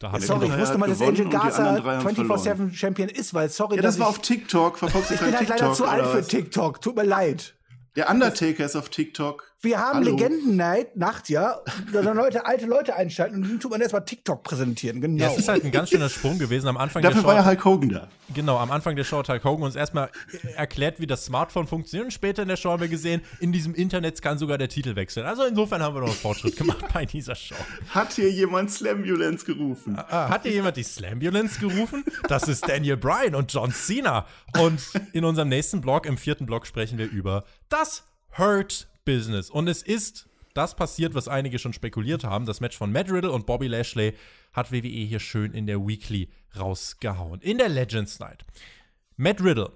Da Ja, hat Sorry, ich wusste mal, dass Angel haben 24-7 Champion ist, weil sorry, Ja, dass das war ich, auf TikTok. Verfolgst du ich bin halt leider TikTok zu alt für? TikTok. Tut mir leid. Der Undertaker ist auf TikTok. Wir haben Hallo. Legenden-Night, Nacht, ja. Da sollen Leute, alte Leute einschalten und dann tut man erstmal TikTok präsentieren. Genau. ja, es ist halt ein ganz schöner Sprung gewesen am Anfang Dafür der war ja Show. Hulk Hogan da. Genau, am Anfang der Show hat Hulk Hogan uns erstmal erklärt, wie das Smartphone funktioniert. Und später in der Show haben wir gesehen, in diesem Internet kann sogar der Titel wechseln. Also insofern haben wir noch einen Fortschritt gemacht bei dieser Show. Hat hier jemand Slambulance gerufen? Ah, hat hier jemand die Slambulance gerufen? Das ist Daniel Bryan und John Cena. Und in unserem nächsten Blog, im vierten Blog, sprechen wir über das Hurt Business. Und es ist das passiert, was einige schon spekuliert haben. Das Match von Matt Riddle und Bobby Lashley hat WWE hier schön in der Weekly rausgehauen. In der Legends Night. Matt Riddle.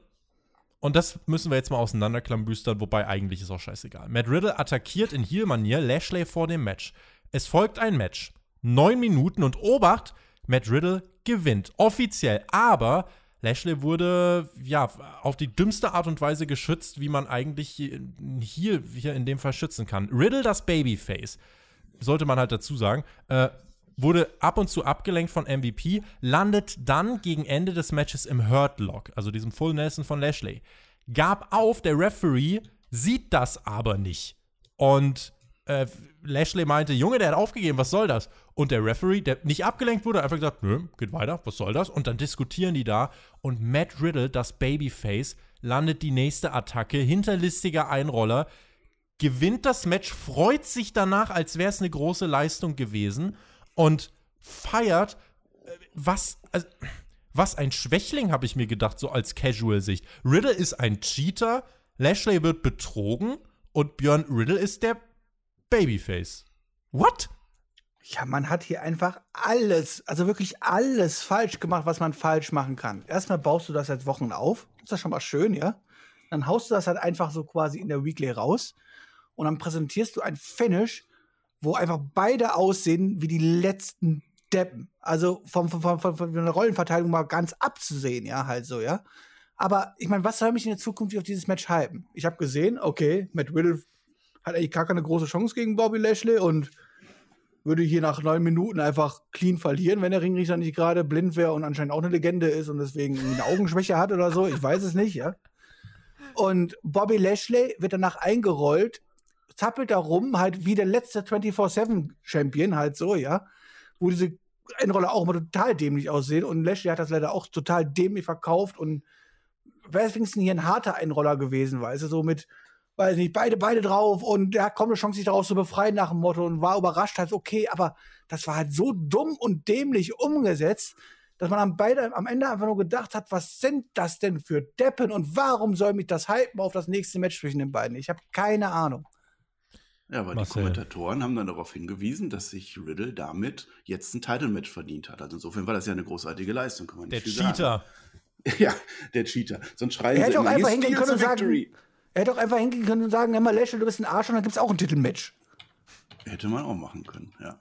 Und das müssen wir jetzt mal auseinanderklambüstern, wobei eigentlich ist auch scheißegal. Matt Riddle attackiert in Heel-Manier Lashley vor dem Match. Es folgt ein Match. Neun Minuten und Obacht, Matt Riddle gewinnt. Offiziell. Aber Lashley wurde ja auf die dümmste Art und Weise geschützt, wie man eigentlich hier, hier in dem Fall schützen kann. Riddle, das Babyface, sollte man halt dazu sagen, äh, wurde ab und zu abgelenkt von MVP, landet dann gegen Ende des Matches im Hurt Lock, also diesem Full Nelson von Lashley. Gab auf, der Referee sieht das aber nicht. Und äh, Lashley meinte, Junge, der hat aufgegeben, was soll das? Und der Referee, der nicht abgelenkt wurde, einfach gesagt, nö, geht weiter, was soll das? Und dann diskutieren die da und Matt Riddle, das Babyface, landet die nächste Attacke, hinterlistiger Einroller, gewinnt das Match, freut sich danach, als wäre es eine große Leistung gewesen und feiert, äh, was, also, was ein Schwächling, habe ich mir gedacht, so als Casual-Sicht. Riddle ist ein Cheater, Lashley wird betrogen und Björn Riddle ist der Babyface. What? Ja, man hat hier einfach alles, also wirklich alles falsch gemacht, was man falsch machen kann. Erstmal baust du das seit Wochen auf. Ist das schon mal schön, ja? Dann haust du das halt einfach so quasi in der Weekly raus. Und dann präsentierst du ein Finish, wo einfach beide aussehen wie die letzten Deppen. Also vom, vom, vom, von der Rollenverteilung mal ganz abzusehen, ja, halt so, ja. Aber ich meine, was soll mich in der Zukunft auf dieses Match hypen? Ich habe gesehen, okay, Matt Riddle hat eigentlich gar keine große Chance gegen Bobby Lashley und würde hier nach neun Minuten einfach clean verlieren, wenn der Ringrichter nicht gerade blind wäre und anscheinend auch eine Legende ist und deswegen eine Augenschwäche hat oder so. Ich weiß es nicht, ja. Und Bobby Lashley wird danach eingerollt, zappelt da rum, halt wie der letzte 24-7-Champion, halt so, ja. Wo diese Einroller auch immer total dämlich aussehen. Und Lashley hat das leider auch total dämlich verkauft und wäre es wenigstens hier ein harter Einroller gewesen, weißt du, so mit weiß nicht, beide, beide drauf und der hat kaum eine Chance, sich daraus zu befreien nach dem Motto und war überrascht, halt okay, aber das war halt so dumm und dämlich umgesetzt, dass man am, beide, am Ende einfach nur gedacht hat, was sind das denn für Deppen und warum soll mich das hypen auf das nächste Match zwischen den beiden? Ich habe keine Ahnung. Ja, aber Marcel. die Kommentatoren haben dann darauf hingewiesen, dass sich Riddle damit jetzt ein Title-Match verdient hat. Also insofern war das ja eine großartige Leistung, kann man nicht Der Cheater. Sagen. Ja, der Cheater. Sonst schreien er hätte auch einfach hingehen können und sagen, er hätte auch einfach hingehen können und sagen, mal Lashley, du bist ein Arsch und dann gibt es auch ein Titelmatch. Hätte man auch machen können, ja.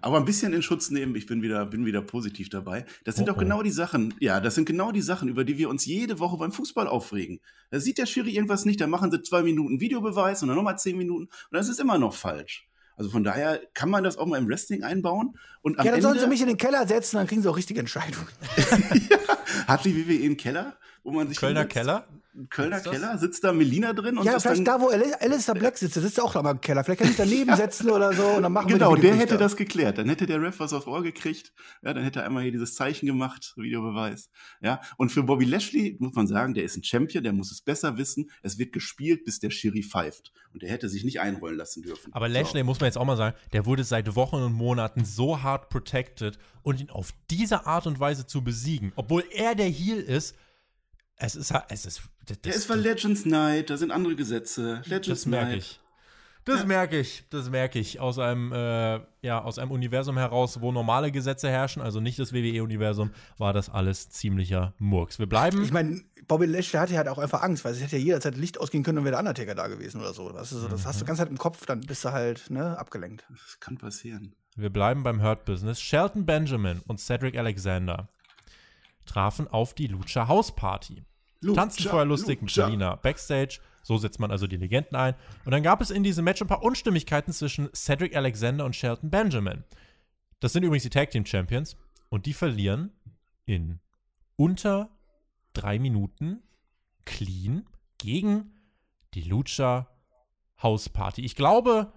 Aber ein bisschen in Schutz nehmen, ich bin wieder, bin wieder positiv dabei. Das sind doch genau die Sachen, ja, das sind genau die Sachen, über die wir uns jede Woche beim Fußball aufregen. Da sieht der Schiri irgendwas nicht, da machen sie zwei Minuten Videobeweis und dann nochmal zehn Minuten und das ist immer noch falsch. Also von daher kann man das auch mal im Wrestling einbauen. Und am ja, dann Ende, sollen sie mich in den Keller setzen, dann kriegen sie auch richtige Entscheidungen. ja, hat die WWE einen Keller, wo man sich Kölner hinsetzt? Keller? Kölner Keller? Sitzt da Melina drin? Und ja, vielleicht da, wo Alistair Black sitzt, der sitzt auch da mal im Keller. Vielleicht kann ich daneben setzen oder so und dann machen genau, wir Genau, der hätte das geklärt. Dann hätte der Ref was aufs Ohr gekriegt. Ja, dann hätte er einmal hier dieses Zeichen gemacht, Videobeweis. Ja, und für Bobby Lashley muss man sagen, der ist ein Champion, der muss es besser wissen. Es wird gespielt, bis der Schiri pfeift. Und der hätte sich nicht einrollen lassen dürfen. Aber Lashley, so. muss man jetzt auch mal sagen, der wurde seit Wochen und Monaten so hart protected und ihn auf diese Art und Weise zu besiegen, obwohl er der Heel ist, es ist, es ist. Das, der ist bei Legends Night, da sind andere Gesetze. Legends das merke ich. Das ja. merke ich, das merke ich aus einem, äh, ja, aus einem Universum heraus, wo normale Gesetze herrschen, also nicht das WWE-Universum, war das alles ziemlicher Murks. Wir bleiben. Ich meine, Bobby Lashley hatte halt auch einfach Angst, weil es hätte ja jederzeit Licht ausgehen können und wäre der Undertaker da gewesen oder so. Das, ist so, das mhm. hast du mhm. ganz halt im Kopf, dann bist du halt ne, abgelenkt. Das kann passieren. Wir bleiben beim Hurt-Business. Shelton Benjamin und Cedric Alexander trafen auf die Lucha House Party. Tanzen vorher lustig mit Selina Backstage. So setzt man also die Legenden ein. Und dann gab es in diesem Match ein paar Unstimmigkeiten zwischen Cedric Alexander und Shelton Benjamin. Das sind übrigens die Tag Team Champions. Und die verlieren in unter drei Minuten clean gegen die Lucha House Party. Ich glaube,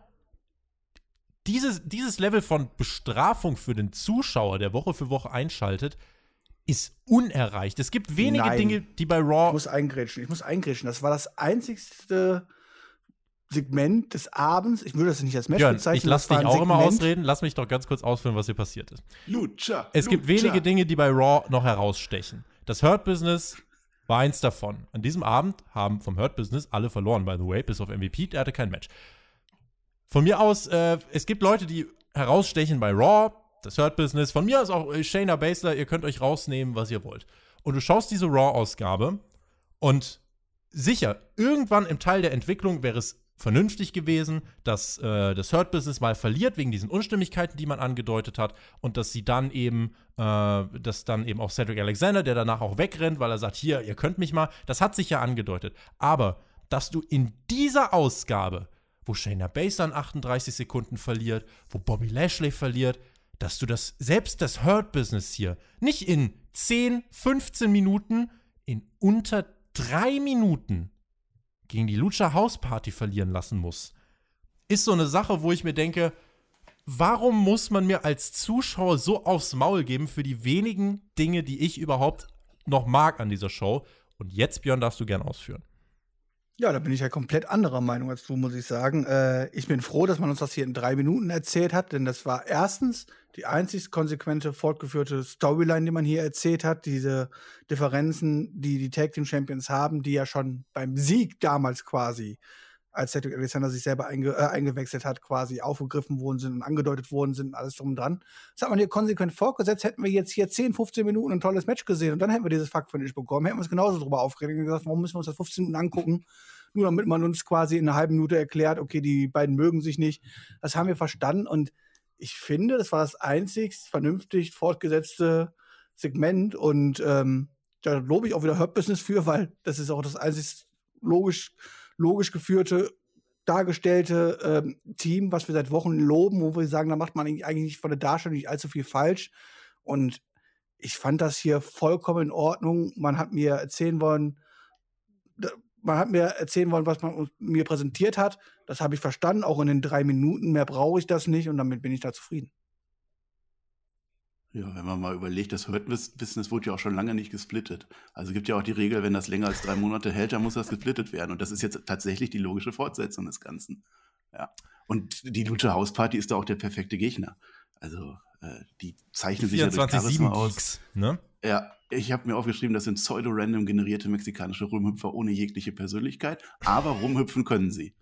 dieses, dieses Level von Bestrafung für den Zuschauer, der Woche für Woche einschaltet, ist unerreicht. Es gibt wenige Nein. Dinge, die bei Raw. Ich muss eingrätschen. Ich muss eingrätschen. Das war das einzigste Segment des Abends. Ich würde das nicht als Match Björn, bezeichnen. Ich lasse dich auch Segment. immer ausreden. Lass mich doch ganz kurz ausführen, was hier passiert ist. Lucha. Es Lucha. gibt wenige Dinge, die bei Raw noch herausstechen. Das Hurt Business war eins davon. An diesem Abend haben vom Hurt Business alle verloren, by the way, bis auf MVP. Der hatte kein Match. Von mir aus, äh, es gibt Leute, die herausstechen bei Raw das Hurt Business, von mir aus auch äh, Shayna Baszler, ihr könnt euch rausnehmen, was ihr wollt. Und du schaust diese Raw-Ausgabe und sicher, irgendwann im Teil der Entwicklung wäre es vernünftig gewesen, dass äh, das Hurt Business mal verliert wegen diesen Unstimmigkeiten, die man angedeutet hat, und dass sie dann eben, äh, dass dann eben auch Cedric Alexander, der danach auch wegrennt, weil er sagt, hier, ihr könnt mich mal, das hat sich ja angedeutet. Aber dass du in dieser Ausgabe, wo Shayna Baszler in 38 Sekunden verliert, wo Bobby Lashley verliert, dass du das, selbst das Hurt Business hier, nicht in 10, 15 Minuten, in unter drei Minuten gegen die Lucha House Party verlieren lassen muss, ist so eine Sache, wo ich mir denke, warum muss man mir als Zuschauer so aufs Maul geben für die wenigen Dinge, die ich überhaupt noch mag an dieser Show? Und jetzt, Björn, darfst du gern ausführen. Ja, da bin ich ja komplett anderer Meinung als du, muss ich sagen. Äh, ich bin froh, dass man uns das hier in drei Minuten erzählt hat, denn das war erstens die einzig konsequente, fortgeführte Storyline, die man hier erzählt hat. Diese Differenzen, die die Tag Team Champions haben, die ja schon beim Sieg damals quasi, als Cedric Alexander sich selber einge äh, eingewechselt hat, quasi aufgegriffen worden sind und angedeutet worden sind, alles drum und dran. Das hat man hier konsequent fortgesetzt. Hätten wir jetzt hier 10, 15 Minuten ein tolles Match gesehen und dann hätten wir dieses Fuck-Finish bekommen, hätten wir uns genauso drüber aufgeregt und gesagt, warum müssen wir uns das 15 Minuten angucken? Nur damit man uns quasi in einer halben Minute erklärt, okay, die beiden mögen sich nicht. Das haben wir verstanden und ich finde, das war das einzig vernünftig fortgesetzte Segment und ähm, da lobe ich auch wieder Hurt Business für, weil das ist auch das einzig logisch, logisch geführte, dargestellte ähm, Team, was wir seit Wochen loben, wo wir sagen, da macht man eigentlich nicht von der Darstellung nicht allzu viel falsch. Und ich fand das hier vollkommen in Ordnung. Man hat mir erzählen wollen, man hat mir erzählen wollen, was man mir präsentiert hat. Das habe ich verstanden, auch in den drei Minuten. Mehr brauche ich das nicht und damit bin ich da zufrieden. Ja, wenn man mal überlegt, das Hurt-Business wurde ja auch schon lange nicht gesplittet. Also gibt ja auch die Regel, wenn das länger als drei Monate hält, dann muss das gesplittet werden. Und das ist jetzt tatsächlich die logische Fortsetzung des Ganzen. Ja. Und die Lucha House Party ist da auch der perfekte Gegner. Also, äh, die zeichnen sich ja durch Charisma aus. Ne? Ja, ich habe mir aufgeschrieben, das sind pseudo-random generierte mexikanische Rumhüpfer ohne jegliche Persönlichkeit, aber rumhüpfen können sie.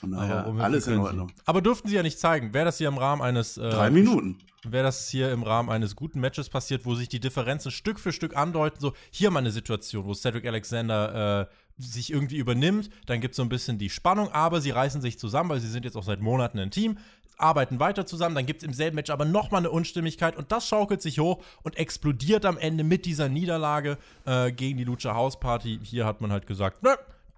Von daher ja, alles in Ordnung. Aber durften sie ja nicht zeigen. Wäre das hier im Rahmen eines. Äh, Drei Minuten. Wäre das hier im Rahmen eines guten Matches passiert, wo sich die Differenzen Stück für Stück andeuten, so hier mal eine Situation, wo Cedric Alexander äh, sich irgendwie übernimmt, dann gibt es so ein bisschen die Spannung, aber sie reißen sich zusammen, weil sie sind jetzt auch seit Monaten ein Team arbeiten weiter zusammen, dann gibt es im selben Match aber nochmal eine Unstimmigkeit und das schaukelt sich hoch und explodiert am Ende mit dieser Niederlage äh, gegen die Lucha House Party. Hier hat man halt gesagt, nö,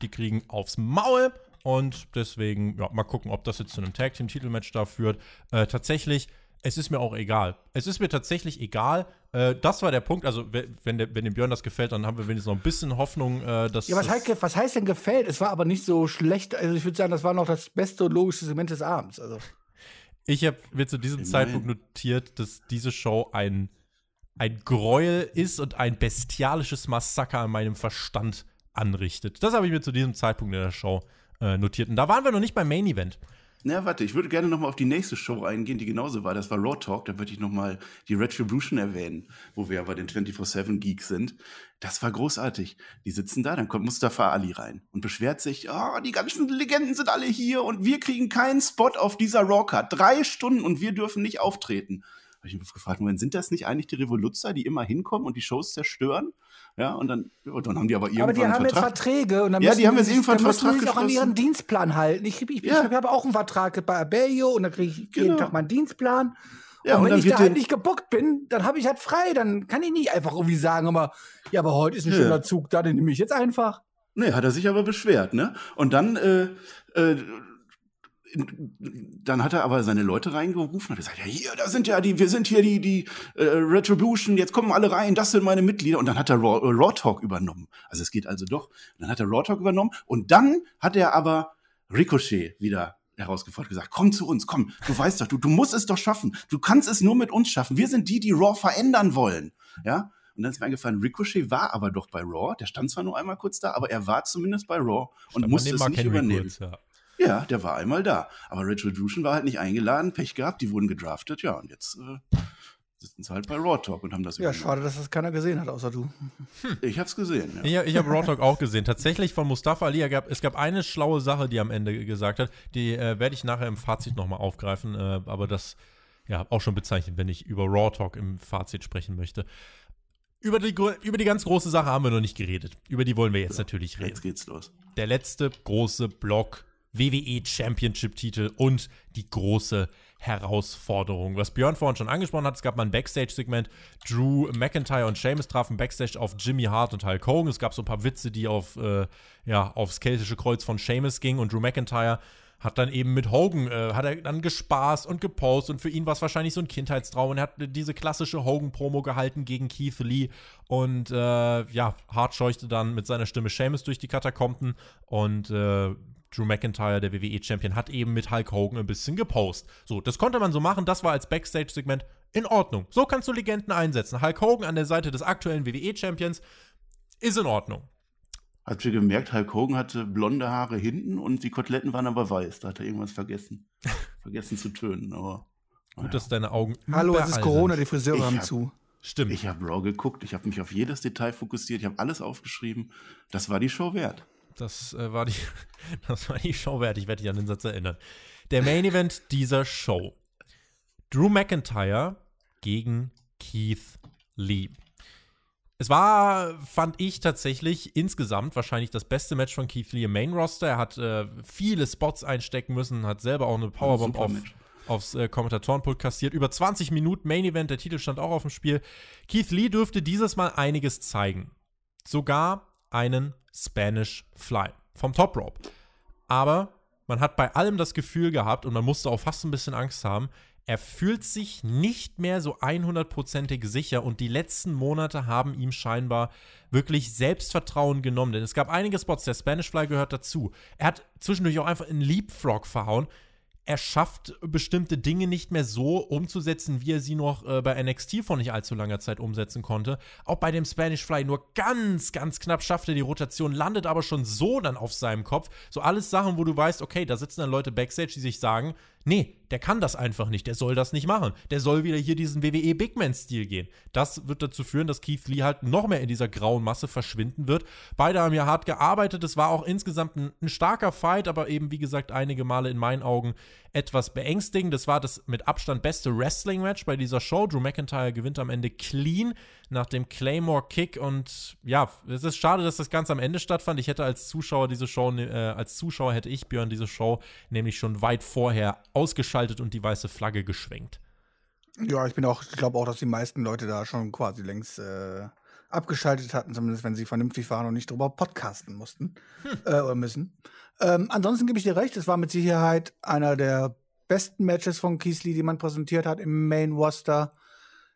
die kriegen aufs Maul und deswegen, ja, mal gucken, ob das jetzt zu einem Tag Team Titelmatch da führt. Äh, tatsächlich, es ist mir auch egal. Es ist mir tatsächlich egal. Äh, das war der Punkt. Also, wenn, der, wenn dem Björn das gefällt, dann haben wir wenigstens noch ein bisschen Hoffnung, äh, dass. Ja, was, heißt, was heißt denn gefällt? Es war aber nicht so schlecht. Also, ich würde sagen, das war noch das beste und logischste Segment des Abends. Also. Ich habe mir zu diesem Immerhin. Zeitpunkt notiert, dass diese Show ein, ein Gräuel ist und ein bestialisches Massaker an meinem Verstand anrichtet. Das habe ich mir zu diesem Zeitpunkt in der Show äh, notiert. Da waren wir noch nicht beim Main Event. Na, warte, ich würde gerne noch mal auf die nächste Show eingehen, die genauso war. Das war Raw Talk. Da würde ich noch mal die Retribution erwähnen, wo wir ja bei den 24-7 Geeks sind. Das war großartig. Die sitzen da, dann kommt Mustafa Ali rein und beschwert sich, oh, die ganzen Legenden sind alle hier und wir kriegen keinen Spot auf dieser Raw-Card. Drei Stunden und wir dürfen nicht auftreten. Habe ich mich gefragt, Moment, sind das nicht eigentlich die Revoluzzer, die immer hinkommen und die Shows zerstören? Ja, und dann, und dann haben die aber irgendwann Aber die haben jetzt Verträge und dann ja, die haben jetzt irgendwann einen Vertrag sich auch an ihren Dienstplan halten. Ich, ich, ja. ich habe auch einen Vertrag bei Abellio und dann kriege ich genau. jeden Tag meinen Dienstplan. Ja, und, und wenn ich da halt nicht gebuckt bin, dann habe ich halt frei. Dann kann ich nicht einfach irgendwie sagen, aber ja, aber heute ist ein ja. schöner Zug da, den nehme ich jetzt einfach. Nee, hat er sich aber beschwert, ne? Und dann, äh, äh, dann hat er aber seine Leute reingerufen und gesagt, ja, hier, da sind ja die, wir sind hier die, die äh, Retribution, jetzt kommen alle rein, das sind meine Mitglieder. Und dann hat er Raw, äh, Raw Talk übernommen. Also es geht also doch. Und dann hat er Raw Talk übernommen und dann hat er aber Ricochet wieder herausgefordert, gesagt, komm zu uns, komm, du weißt doch, du, du musst es doch schaffen. Du kannst es nur mit uns schaffen. Wir sind die, die Raw verändern wollen. Ja, und dann ist mir eingefallen, Ricochet war aber doch bei Raw. Der stand zwar nur einmal kurz da, aber er war zumindest bei Raw und musste es nicht übernehmen. Kurz, ja. Ja. der war einmal da. Aber Retribution war halt nicht eingeladen, Pech gehabt, die wurden gedraftet, ja, und jetzt äh, sitzen sie halt bei Raw Talk und haben das Ja, schade, dass das keiner gesehen hat, außer du. Hm. Ich hab's gesehen, ja. Ich, ich habe Raw Talk auch gesehen. Tatsächlich von Mustafa Ali, gab, es gab eine schlaue Sache, die er am Ende gesagt hat, die äh, werde ich nachher im Fazit nochmal aufgreifen, äh, aber das ja, auch schon bezeichnet, wenn ich über Raw Talk im Fazit sprechen möchte. Über die, über die ganz große Sache haben wir noch nicht geredet. Über die wollen wir jetzt so, natürlich reden. Jetzt geht's los. Der letzte große Block WWE Championship-Titel und die große Herausforderung. Was Björn vorhin schon angesprochen hat, es gab mal ein Backstage-Segment. Drew McIntyre und Sheamus trafen Backstage auf Jimmy Hart und Hulk Hogan. Es gab so ein paar Witze, die auf, äh, ja, aufs keltische Kreuz von Sheamus gingen und Drew McIntyre hat dann eben mit Hogan, äh, hat er dann gespaßt und gepostet und für ihn war es wahrscheinlich so ein Kindheitstraum und er hat diese klassische Hogan-Promo gehalten gegen Keith Lee und äh, ja, Hart scheuchte dann mit seiner Stimme Seamus durch die Katakomben und äh, Drew McIntyre, der WWE-Champion, hat eben mit Hulk Hogan ein bisschen gepostet. So, das konnte man so machen, das war als Backstage-Segment in Ordnung. So kannst du Legenden einsetzen. Hulk Hogan an der Seite des aktuellen WWE-Champions ist in Ordnung. Habt ihr gemerkt, Hulk Hogan hatte blonde Haare hinten und die Koteletten waren aber weiß. Da hat er irgendwas vergessen. vergessen zu tönen, aber. Gut, ja. dass deine Augen. Hallo, es ist Corona, die Friseure haben hab, zu. Stimmt. Ich habe Raw geguckt, ich habe mich auf jedes Detail fokussiert, ich habe alles aufgeschrieben. Das war die Show wert. Das, äh, war die, das war die Show wert. Ich werde dich an den Satz erinnern. Der Main Event dieser Show. Drew McIntyre gegen Keith Lee. Es war, fand ich tatsächlich insgesamt wahrscheinlich das beste Match von Keith Lee im Main Roster. Er hat äh, viele Spots einstecken müssen, hat selber auch eine Powerbomb auf, aufs äh, Kommentatorenpult kassiert. Über 20 Minuten Main Event, der Titel stand auch auf dem Spiel. Keith Lee dürfte dieses Mal einiges zeigen. Sogar einen Spanish Fly vom Top Rope. Aber man hat bei allem das Gefühl gehabt und man musste auch fast ein bisschen Angst haben, er fühlt sich nicht mehr so 100%ig sicher und die letzten Monate haben ihm scheinbar wirklich Selbstvertrauen genommen. Denn es gab einige Spots, der Spanish Fly gehört dazu. Er hat zwischendurch auch einfach einen Leapfrog verhauen er schafft bestimmte Dinge nicht mehr so umzusetzen, wie er sie noch äh, bei NXT vor nicht allzu langer Zeit umsetzen konnte. Auch bei dem Spanish Fly nur ganz, ganz knapp schafft er die Rotation, landet aber schon so dann auf seinem Kopf. So alles Sachen, wo du weißt, okay, da sitzen dann Leute backstage, die sich sagen, nee, der kann das einfach nicht, der soll das nicht machen. Der soll wieder hier diesen WWE Big Man-Stil gehen. Das wird dazu führen, dass Keith Lee halt noch mehr in dieser grauen Masse verschwinden wird. Beide haben ja hart gearbeitet. Es war auch insgesamt ein, ein starker Fight, aber eben, wie gesagt, einige Male in meinen Augen etwas beängstigend. Das war das mit Abstand beste Wrestling-Match bei dieser Show. Drew McIntyre gewinnt am Ende clean nach dem Claymore-Kick. Und ja, es ist schade, dass das ganz am Ende stattfand. Ich hätte als Zuschauer diese Show, äh, als Zuschauer hätte ich Björn diese Show nämlich schon weit vorher ausgeschaltet und die weiße Flagge geschwenkt. Ja, ich bin auch, ich glaube auch, dass die meisten Leute da schon quasi längst äh, abgeschaltet hatten, zumindest wenn sie vernünftig waren und nicht drüber podcasten mussten hm. äh, oder müssen. Ähm, ansonsten gebe ich dir recht, es war mit Sicherheit einer der besten Matches von Kiesli, die man präsentiert hat im Main Roster.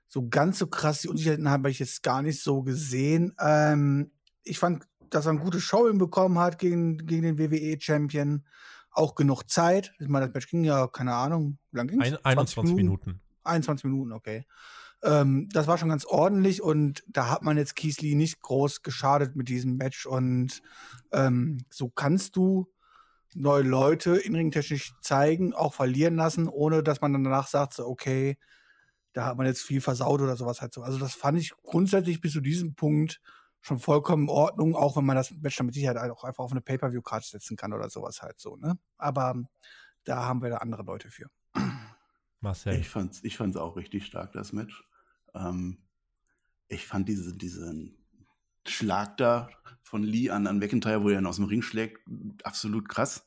So ganz so krass die Unsicherheiten habe ich jetzt gar nicht so gesehen. Ähm, ich fand, dass er eine gute Show hinbekommen hat gegen, gegen den WWE-Champion. Auch genug Zeit. Ich meine, das Match ging ja, keine Ahnung, wie lang ging es? 21 Minuten. Minuten. 21 Minuten, okay. Ähm, das war schon ganz ordentlich und da hat man jetzt Kiesli nicht groß geschadet mit diesem Match und ähm, so kannst du neue Leute inringtechnisch zeigen, auch verlieren lassen, ohne dass man dann danach sagt, so, okay, da hat man jetzt viel versaut oder sowas halt so. Also das fand ich grundsätzlich bis zu diesem Punkt schon vollkommen in Ordnung, auch wenn man das Match dann mit Sicherheit auch einfach auf eine Pay-Per-View-Card setzen kann oder sowas halt so, ne? Aber da haben wir da andere Leute für. Marcel. Ich fand's, ich fand's auch richtig stark, das Match. Ähm, ich fand diese, diesen Schlag da von Lee an, an McIntyre, wo er ihn aus dem Ring schlägt, absolut krass.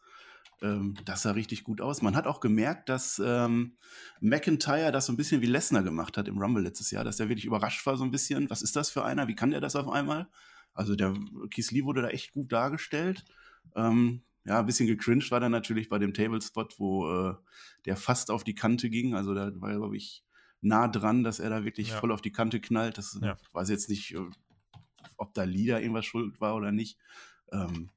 Ähm, das sah richtig gut aus. Man hat auch gemerkt, dass ähm, McIntyre das so ein bisschen wie Lesnar gemacht hat im Rumble letztes Jahr, dass er wirklich überrascht war so ein bisschen. Was ist das für einer? Wie kann der das auf einmal? Also der Keith Lee wurde da echt gut dargestellt. Ähm, ja, ein bisschen gecringed war dann natürlich bei dem Tablespot, wo äh, der fast auf die Kante ging. Also da war, glaube ich, nah dran, dass er da wirklich ja. voll auf die Kante knallt. Das ja. weiß jetzt nicht, äh, ob da Lieder irgendwas schuld war oder nicht. Ähm,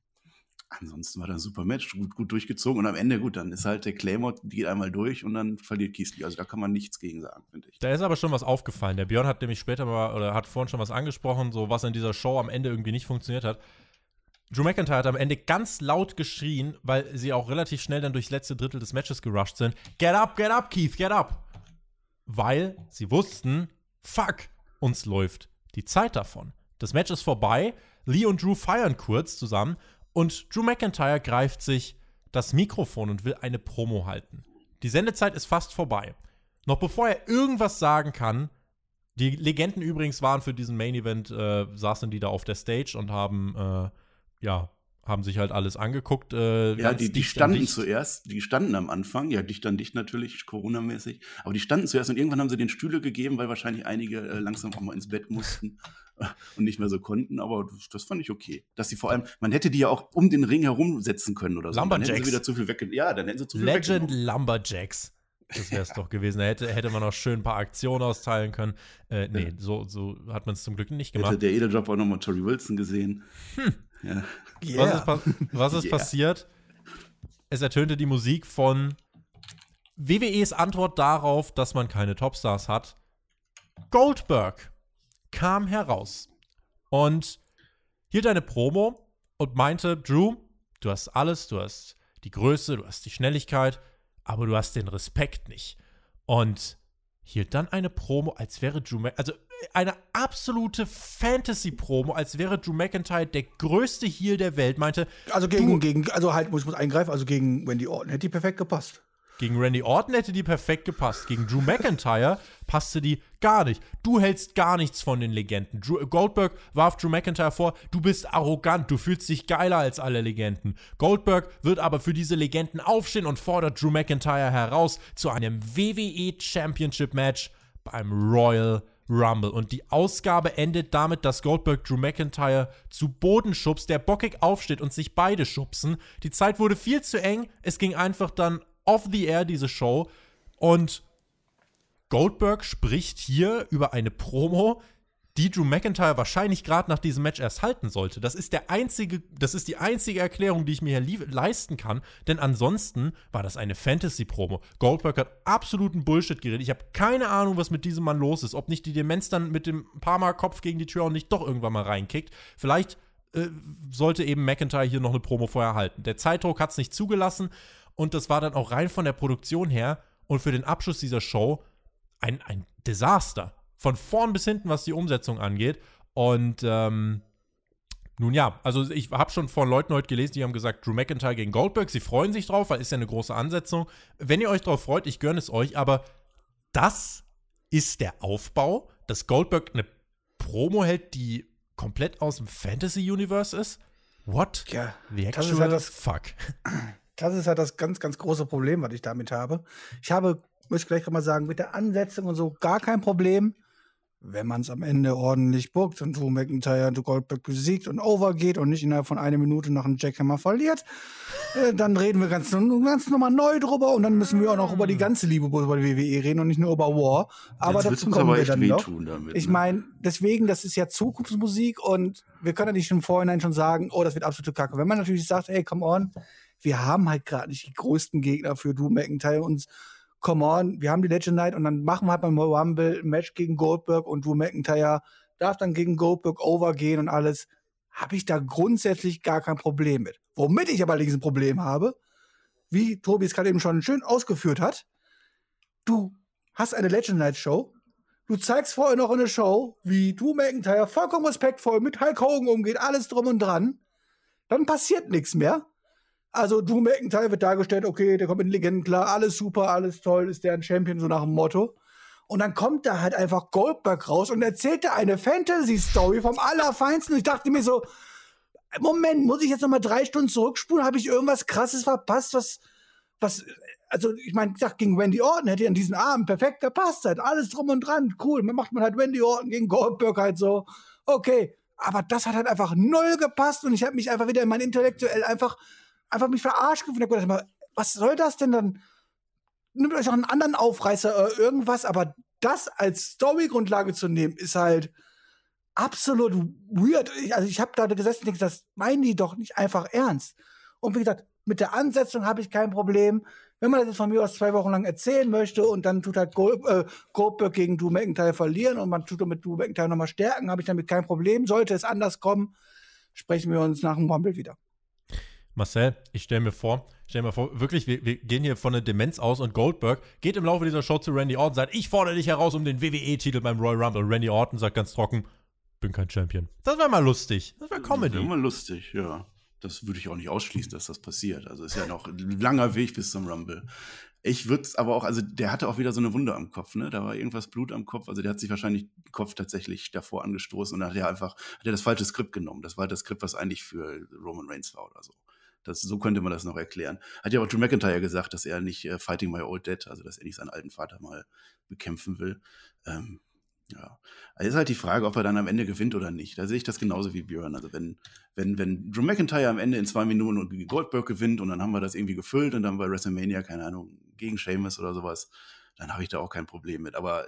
ansonsten war das ein super Match, gut, gut durchgezogen und am Ende, gut, dann ist halt der Claymore, geht einmal durch und dann verliert Kiesli. Also da kann man nichts gegen sagen, finde ich. Da ist aber schon was aufgefallen. Der Björn hat nämlich später mal, oder hat vorhin schon was angesprochen, so was in dieser Show am Ende irgendwie nicht funktioniert hat. Drew McIntyre hat am Ende ganz laut geschrien, weil sie auch relativ schnell dann durchs letzte Drittel des Matches gerusht sind. Get up, get up, Keith, get up! Weil sie wussten, fuck, uns läuft die Zeit davon. Das Match ist vorbei. Lee und Drew feiern kurz zusammen und Drew McIntyre greift sich das Mikrofon und will eine Promo halten. Die Sendezeit ist fast vorbei. noch bevor er irgendwas sagen kann, die Legenden übrigens waren für diesen Main Event, äh, saßen die da auf der Stage und haben, äh, ja, haben sich halt alles angeguckt. Äh, ja, die, die standen zuerst, die standen am Anfang, ja, dicht an dicht natürlich, Corona-mäßig, aber die standen zuerst und irgendwann haben sie den Stühle gegeben, weil wahrscheinlich einige äh, langsam auch mal ins Bett mussten und nicht mehr so konnten, aber das, das, fand ich okay. Dass sie vor allem, man hätte die ja auch um den Ring herum setzen können oder so. Lumberjacks. Dann hätten sie wieder zu viel wegge Ja, dann hätten sie zu viel Legend Lumberjacks. Das wäre es doch gewesen. Da hätte, hätte man auch schön ein paar Aktionen austeilen können. Äh, nee, ja. so, so hat man es zum Glück nicht gemacht. Hätte der Edeljop auch nochmal Tori Wilson gesehen. Hm. Ja. Yeah. Was ist, was ist yeah. passiert? Es ertönte die Musik von WWEs Antwort darauf, dass man keine Topstars hat. Goldberg kam heraus und hielt eine Promo und meinte, Drew, du hast alles, du hast die Größe, du hast die Schnelligkeit, aber du hast den Respekt nicht. Und hielt dann eine Promo, als wäre Drew also eine absolute Fantasy-Promo, als wäre Drew McIntyre der größte Heel der Welt, meinte. Also gegen, gegen also halt, muss ich muss eingreifen, also gegen Wendy Orton hätte die perfekt gepasst. Gegen Randy Orton hätte die perfekt gepasst. Gegen Drew McIntyre passte die gar nicht. Du hältst gar nichts von den Legenden. Drew, Goldberg warf Drew McIntyre vor, du bist arrogant, du fühlst dich geiler als alle Legenden. Goldberg wird aber für diese Legenden aufstehen und fordert Drew McIntyre heraus zu einem WWE Championship Match beim Royal Rumble. Und die Ausgabe endet damit, dass Goldberg Drew McIntyre zu Boden schubst, der bockig aufsteht und sich beide schubsen. Die Zeit wurde viel zu eng. Es ging einfach dann off the air, diese Show. Und Goldberg spricht hier über eine Promo, die Drew McIntyre wahrscheinlich gerade nach diesem Match erst halten sollte. Das ist der einzige, das ist die einzige Erklärung, die ich mir hier leisten kann, denn ansonsten war das eine Fantasy-Promo. Goldberg hat absoluten Bullshit geredet. Ich habe keine Ahnung, was mit diesem Mann los ist. Ob nicht die Demenz dann mit dem Parma-Kopf gegen die Tür und nicht doch irgendwann mal reinkickt. Vielleicht äh, sollte eben McIntyre hier noch eine Promo vorher halten. Der Zeitdruck hat es nicht zugelassen und das war dann auch rein von der Produktion her und für den Abschluss dieser Show ein, ein Desaster. Von vorn bis hinten, was die Umsetzung angeht. Und ähm, nun ja, also ich habe schon von Leuten heute gelesen, die haben gesagt, Drew McIntyre gegen Goldberg, sie freuen sich drauf, weil ist ja eine große Ansetzung. Wenn ihr euch drauf freut, ich gönne es euch, aber das ist der Aufbau, dass Goldberg eine Promo hält, die komplett aus dem Fantasy-Universe ist? What? Ja, The actual das ist halt das, fuck. Das ist halt das ganz, ganz große Problem, was ich damit habe. Ich habe, muss ich gleich mal sagen, mit der Ansetzung und so gar kein Problem, wenn man es am Ende ordentlich bookt und Drew McIntyre und Goldberg besiegt und overgeht und nicht innerhalb von einer Minute nach einem Jackhammer verliert, äh, dann reden wir ganz, ganz nochmal neu drüber und dann müssen wir auch noch über die ganze Liebe über die WWE reden und nicht nur über War. Aber Jetzt dazu kommen wir dann noch. Damit, ich ne? meine, deswegen, das ist ja Zukunftsmusik und wir können ja nicht im Vorhinein schon sagen, oh, das wird absolute Kacke. Wenn man natürlich sagt, hey, come on, wir haben halt gerade nicht die größten Gegner für Drew McIntyre und come on, wir haben die Legend Night und dann machen wir halt beim Rumble ein Match gegen Goldberg und Drew McIntyre darf dann gegen Goldberg overgehen und alles. Habe ich da grundsätzlich gar kein Problem mit. Womit ich aber allerdings ein Problem habe, wie Tobi es gerade eben schon schön ausgeführt hat, du hast eine Legend Night Show, du zeigst vorher noch eine Show, wie Drew McIntyre vollkommen respektvoll mit Hulk Hogan umgeht, alles drum und dran, dann passiert nichts mehr. Also Drew McIntyre wird dargestellt, okay, der kommt mit Legenden klar, alles super, alles toll, ist der ein Champion, so nach dem Motto. Und dann kommt da halt einfach Goldberg raus und erzählt da eine Fantasy-Story vom Allerfeinsten. Und ich dachte mir so, Moment, muss ich jetzt noch mal drei Stunden zurückspulen? Habe ich irgendwas Krasses verpasst, was, was, also ich meine, ich dachte, gegen Wendy Orton hätte an diesen Abend perfekt gepasst halt, alles drum und dran, cool. Man macht man halt Wendy Orton gegen Goldberg halt so, okay. Aber das hat halt einfach null gepasst und ich habe mich einfach wieder in mein intellektuell einfach einfach mich verarscht gefühlt. Ich dachte, was soll das denn dann? Nimmt euch auch einen anderen Aufreißer oder irgendwas, aber das als Storygrundlage zu nehmen, ist halt absolut weird. Also ich habe da gesessen und denke, das meinen die doch nicht einfach ernst. Und wie gesagt, mit der Ansetzung habe ich kein Problem. Wenn man das jetzt von mir aus zwei Wochen lang erzählen möchte und dann tut halt Gold, äh, Goldberg gegen Drew McIntyre verlieren und man tut mit Drew McIntyre nochmal stärken, habe ich damit kein Problem. Sollte es anders kommen, sprechen wir uns nach dem Rumble wieder. Marcel, ich stelle mir vor, stell mir vor, wirklich, wir, wir, gehen hier von der Demenz aus und Goldberg geht im Laufe dieser Show zu Randy Orton und sagt, ich fordere dich heraus um den WWE-Titel beim Royal Rumble. Und Randy Orton sagt ganz trocken, bin kein Champion. Das wäre mal lustig. Das wäre Comedy. Das wäre mal lustig, ja. Das würde ich auch nicht ausschließen, dass das passiert. Also ist ja noch ein langer Weg bis zum Rumble. Ich würde es aber auch, also der hatte auch wieder so eine Wunde am Kopf, ne? Da war irgendwas Blut am Kopf. Also der hat sich wahrscheinlich den Kopf tatsächlich davor angestoßen und dann hat er einfach, hat er das falsche Skript genommen. Das war das Skript, was eigentlich für Roman Reigns war oder so. Das, so könnte man das noch erklären. Hat ja auch Drew McIntyre gesagt, dass er nicht äh, Fighting My Old Dad, also dass er nicht seinen alten Vater mal bekämpfen will. Ähm, ja. Also ist halt die Frage, ob er dann am Ende gewinnt oder nicht. Da sehe ich das genauso wie Björn. Also wenn, wenn, wenn Drew McIntyre am Ende in zwei Minuten Goldberg gewinnt und dann haben wir das irgendwie gefüllt und dann bei WrestleMania, keine Ahnung, gegen Sheamus oder sowas, dann habe ich da auch kein Problem mit. Aber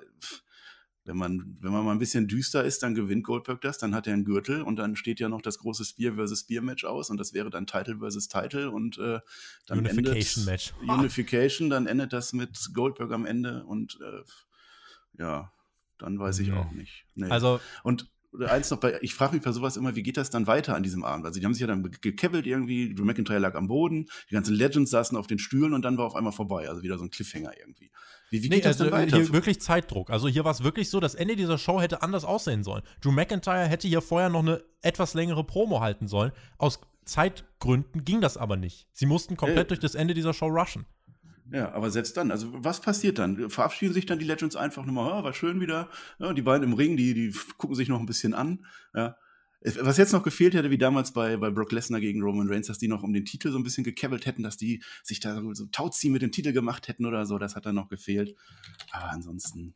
wenn man, wenn man mal ein bisschen düster ist, dann gewinnt Goldberg das, dann hat er einen Gürtel und dann steht ja noch das große Spear versus Spear Match aus und das wäre dann Title versus Title und äh, dann Unification endet, Match. Unification, dann endet das mit Goldberg am Ende und äh, ja, dann weiß ich Mhm. auch nicht. Nee. Also, Und eins noch bei, ich frage mich bei sowas immer, wie geht das dann weiter an diesem Abend? Also die haben sich ja dann gekebbelt irgendwie, Drew McIntyre lag am Boden, die ganzen Legends saßen auf den Stühlen und dann war auf einmal vorbei. Also wieder so ein Cliffhanger irgendwie. Wie, wie geht nee, das also dann weiter? hier wirklich Zeitdruck. Also hier war es wirklich so, das Ende dieser Show hätte anders aussehen sollen. Drew McIntyre hätte hier vorher noch eine etwas längere Promo halten sollen. Aus Zeitgründen ging das aber nicht. Sie mussten komplett Äh. durch das Ende dieser Show rushen. Ja, aber selbst dann, also was passiert dann? Verabschieden sich dann die Legends einfach nochmal, ah, war schön wieder. Ja, die beiden im Ring, die, die gucken sich noch ein bisschen an. Ja. Was jetzt noch gefehlt hätte, wie damals bei, bei Brock Lesnar gegen Roman Reigns, dass die noch um den Titel so ein bisschen gekebbelt hätten, dass die sich da so, so Tauziehen mit dem Titel gemacht hätten oder so, das hat dann noch gefehlt. Aber ansonsten,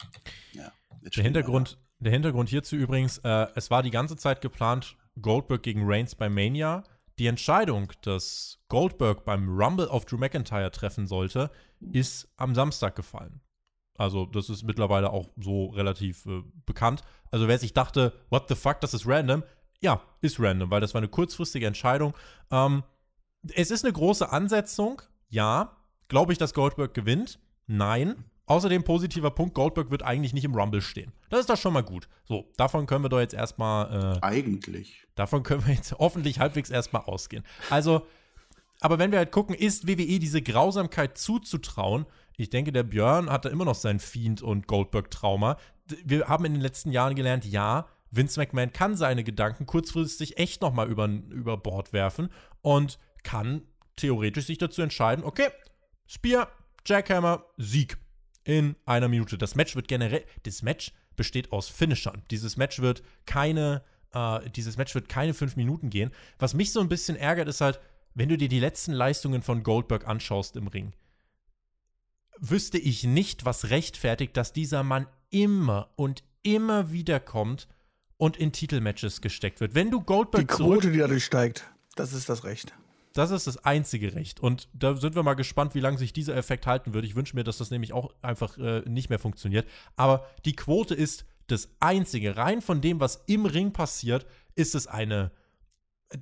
ja. Der Hintergrund, der Hintergrund hierzu übrigens, äh, es war die ganze Zeit geplant, Goldberg gegen Reigns bei Mania. Die Entscheidung, dass Goldberg beim Rumble auf Drew McIntyre treffen sollte, ist am Samstag gefallen. Also, das ist mittlerweile auch so relativ äh, bekannt. Also, wer sich dachte, what the fuck, das ist random, ja, ist random, weil das war eine kurzfristige Entscheidung. Ähm, es ist eine große Ansetzung, ja. Glaube ich, dass Goldberg gewinnt? Nein. Außerdem positiver Punkt, Goldberg wird eigentlich nicht im Rumble stehen. Das ist doch schon mal gut. So, davon können wir doch jetzt erstmal, äh, Eigentlich. davon können wir jetzt hoffentlich halbwegs erstmal ausgehen. Also, aber wenn wir halt gucken, ist WWE diese Grausamkeit zuzutrauen? Ich denke, der Björn hat da immer noch sein Fiend- und Goldberg-Trauma. Wir haben in den letzten Jahren gelernt, ja, Vince McMahon kann seine Gedanken kurzfristig echt nochmal über, über Bord werfen und kann theoretisch sich dazu entscheiden, okay, Spear, Jackhammer, Sieg in einer Minute. Das Match wird generell, das Match besteht aus Finishern. Dieses Match wird keine, äh, dieses Match wird keine fünf Minuten gehen. Was mich so ein bisschen ärgert, ist halt, wenn du dir die letzten Leistungen von Goldberg anschaust im Ring, wüsste ich nicht, was rechtfertigt, dass dieser Mann immer und immer wieder kommt und in Titelmatches gesteckt wird. Wenn du Goldberg Die Quote, die dadurch steigt, das ist das Recht. das ist das einzige Recht. Und da sind wir mal gespannt, wie lange sich dieser Effekt halten wird. Ich wünsche mir, dass das nämlich auch einfach äh, nicht mehr funktioniert. Aber die Quote ist das einzige. Rein von dem, was im Ring passiert, ist es eine.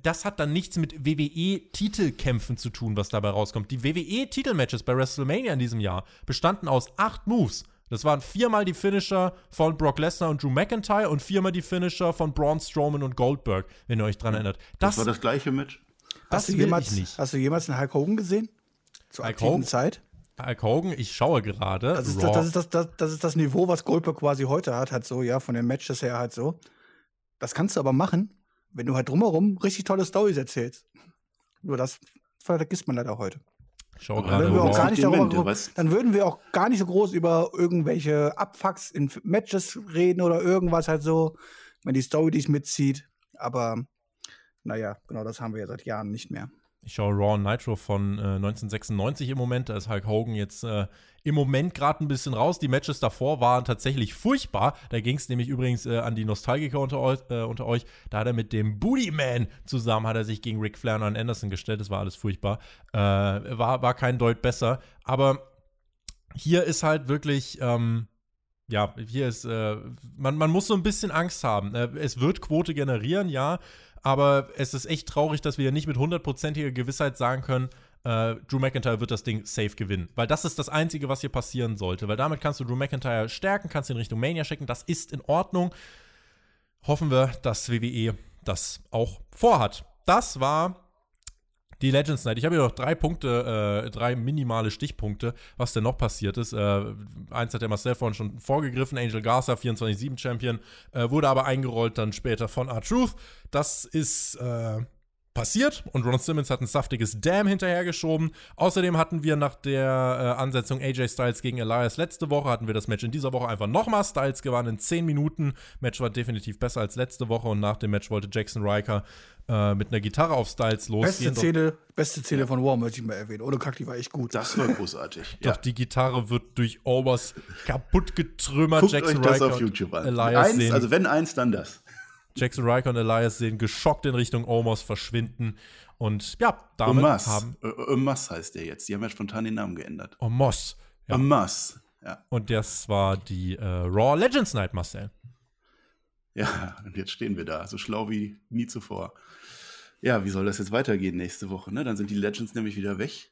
Das hat dann nichts mit WWE-Titelkämpfen zu tun, was dabei rauskommt. Die WWE-Titelmatches bei WrestleMania in diesem Jahr bestanden aus acht Moves. Das waren viermal die Finisher von Brock Lesnar und Drew McIntyre und viermal die Finisher von Braun Strowman und Goldberg, wenn ihr euch dran erinnert. Das, war das gleiche Match. das hast, du jemals, hast du jemals einen Hulk Hogan gesehen? Zur Hulk aktiven Hogan? Zeit? Hulk Hogan, ich schaue gerade. Das ist das, das, ist das, das, das ist das Niveau, was Goldberg quasi heute hat, halt so, ja, von den Matches her halt so. Das kannst du aber machen, wenn du halt drumherum richtig tolle Stories erzählst. Nur das vergisst man leider heute. Gerade. Dann würden, wir auch gar nicht darüber, dann würden wir auch gar nicht so groß über irgendwelche Abfucks in Matches reden oder irgendwas halt so, wenn die Story dich mitzieht. Aber naja, genau das haben wir ja seit Jahren nicht mehr. Ich schaue Raw Nitro von äh, 1996 im Moment. Da ist Hulk Hogan jetzt äh, im Moment gerade ein bisschen raus. Die Matches davor waren tatsächlich furchtbar. Da ging es nämlich übrigens äh, an die Nostalgiker unter, eu äh, unter euch. Da hat er mit dem Booty Man zusammen hat er sich gegen Ric Flair und Anderson gestellt. Das war alles furchtbar. Äh, war, war kein Deut besser. Aber hier ist halt wirklich. Ähm, ja, hier ist, äh, man, man muss so ein bisschen Angst haben. Es wird Quote generieren, ja, aber es ist echt traurig, dass wir nicht mit hundertprozentiger Gewissheit sagen können, äh, Drew McIntyre wird das Ding safe gewinnen. Weil das ist das Einzige, was hier passieren sollte. Weil damit kannst du Drew McIntyre stärken, kannst ihn Richtung Mania schicken. Das ist in Ordnung. Hoffen wir, dass WWE das auch vorhat. Das war die Legends Night. Ich habe hier noch drei Punkte, äh, drei minimale Stichpunkte, was denn noch passiert ist. Äh, eins hat der Marcel vorhin schon vorgegriffen, Angel Garza, 24-7 Champion, äh, wurde aber eingerollt dann später von R-Truth. Das ist, äh, passiert und Ron Simmons hat ein saftiges Damn hinterhergeschoben. Außerdem hatten wir nach der äh, Ansetzung AJ Styles gegen Elias letzte Woche, hatten wir das Match in dieser Woche einfach nochmal. Styles gewann in 10 Minuten. Match war definitiv besser als letzte Woche und nach dem Match wollte Jackson Riker äh, mit einer Gitarre auf Styles losgehen. Beste Szene, beste Szene von War möchte ich mal erwähnen. Ohne Kack, die war echt gut. Das war großartig. Doch die Gitarre wird durch Overs kaputt getrümmert. Guckt Jackson euch das Riker auf YouTube an. Elias Eins, sehen also wenn eins, dann das. Jackson Riker und Elias sehen geschockt in Richtung Omos verschwinden. Und ja, damit Omas. haben. Omas heißt der jetzt. Die haben ja spontan den Namen geändert. Omos. Ja. Omas. Ja. Und das war die äh, Raw Legends Night, Marcel. Ja, und jetzt stehen wir da, so schlau wie nie zuvor. Ja, wie soll das jetzt weitergehen nächste Woche? Ne? Dann sind die Legends nämlich wieder weg.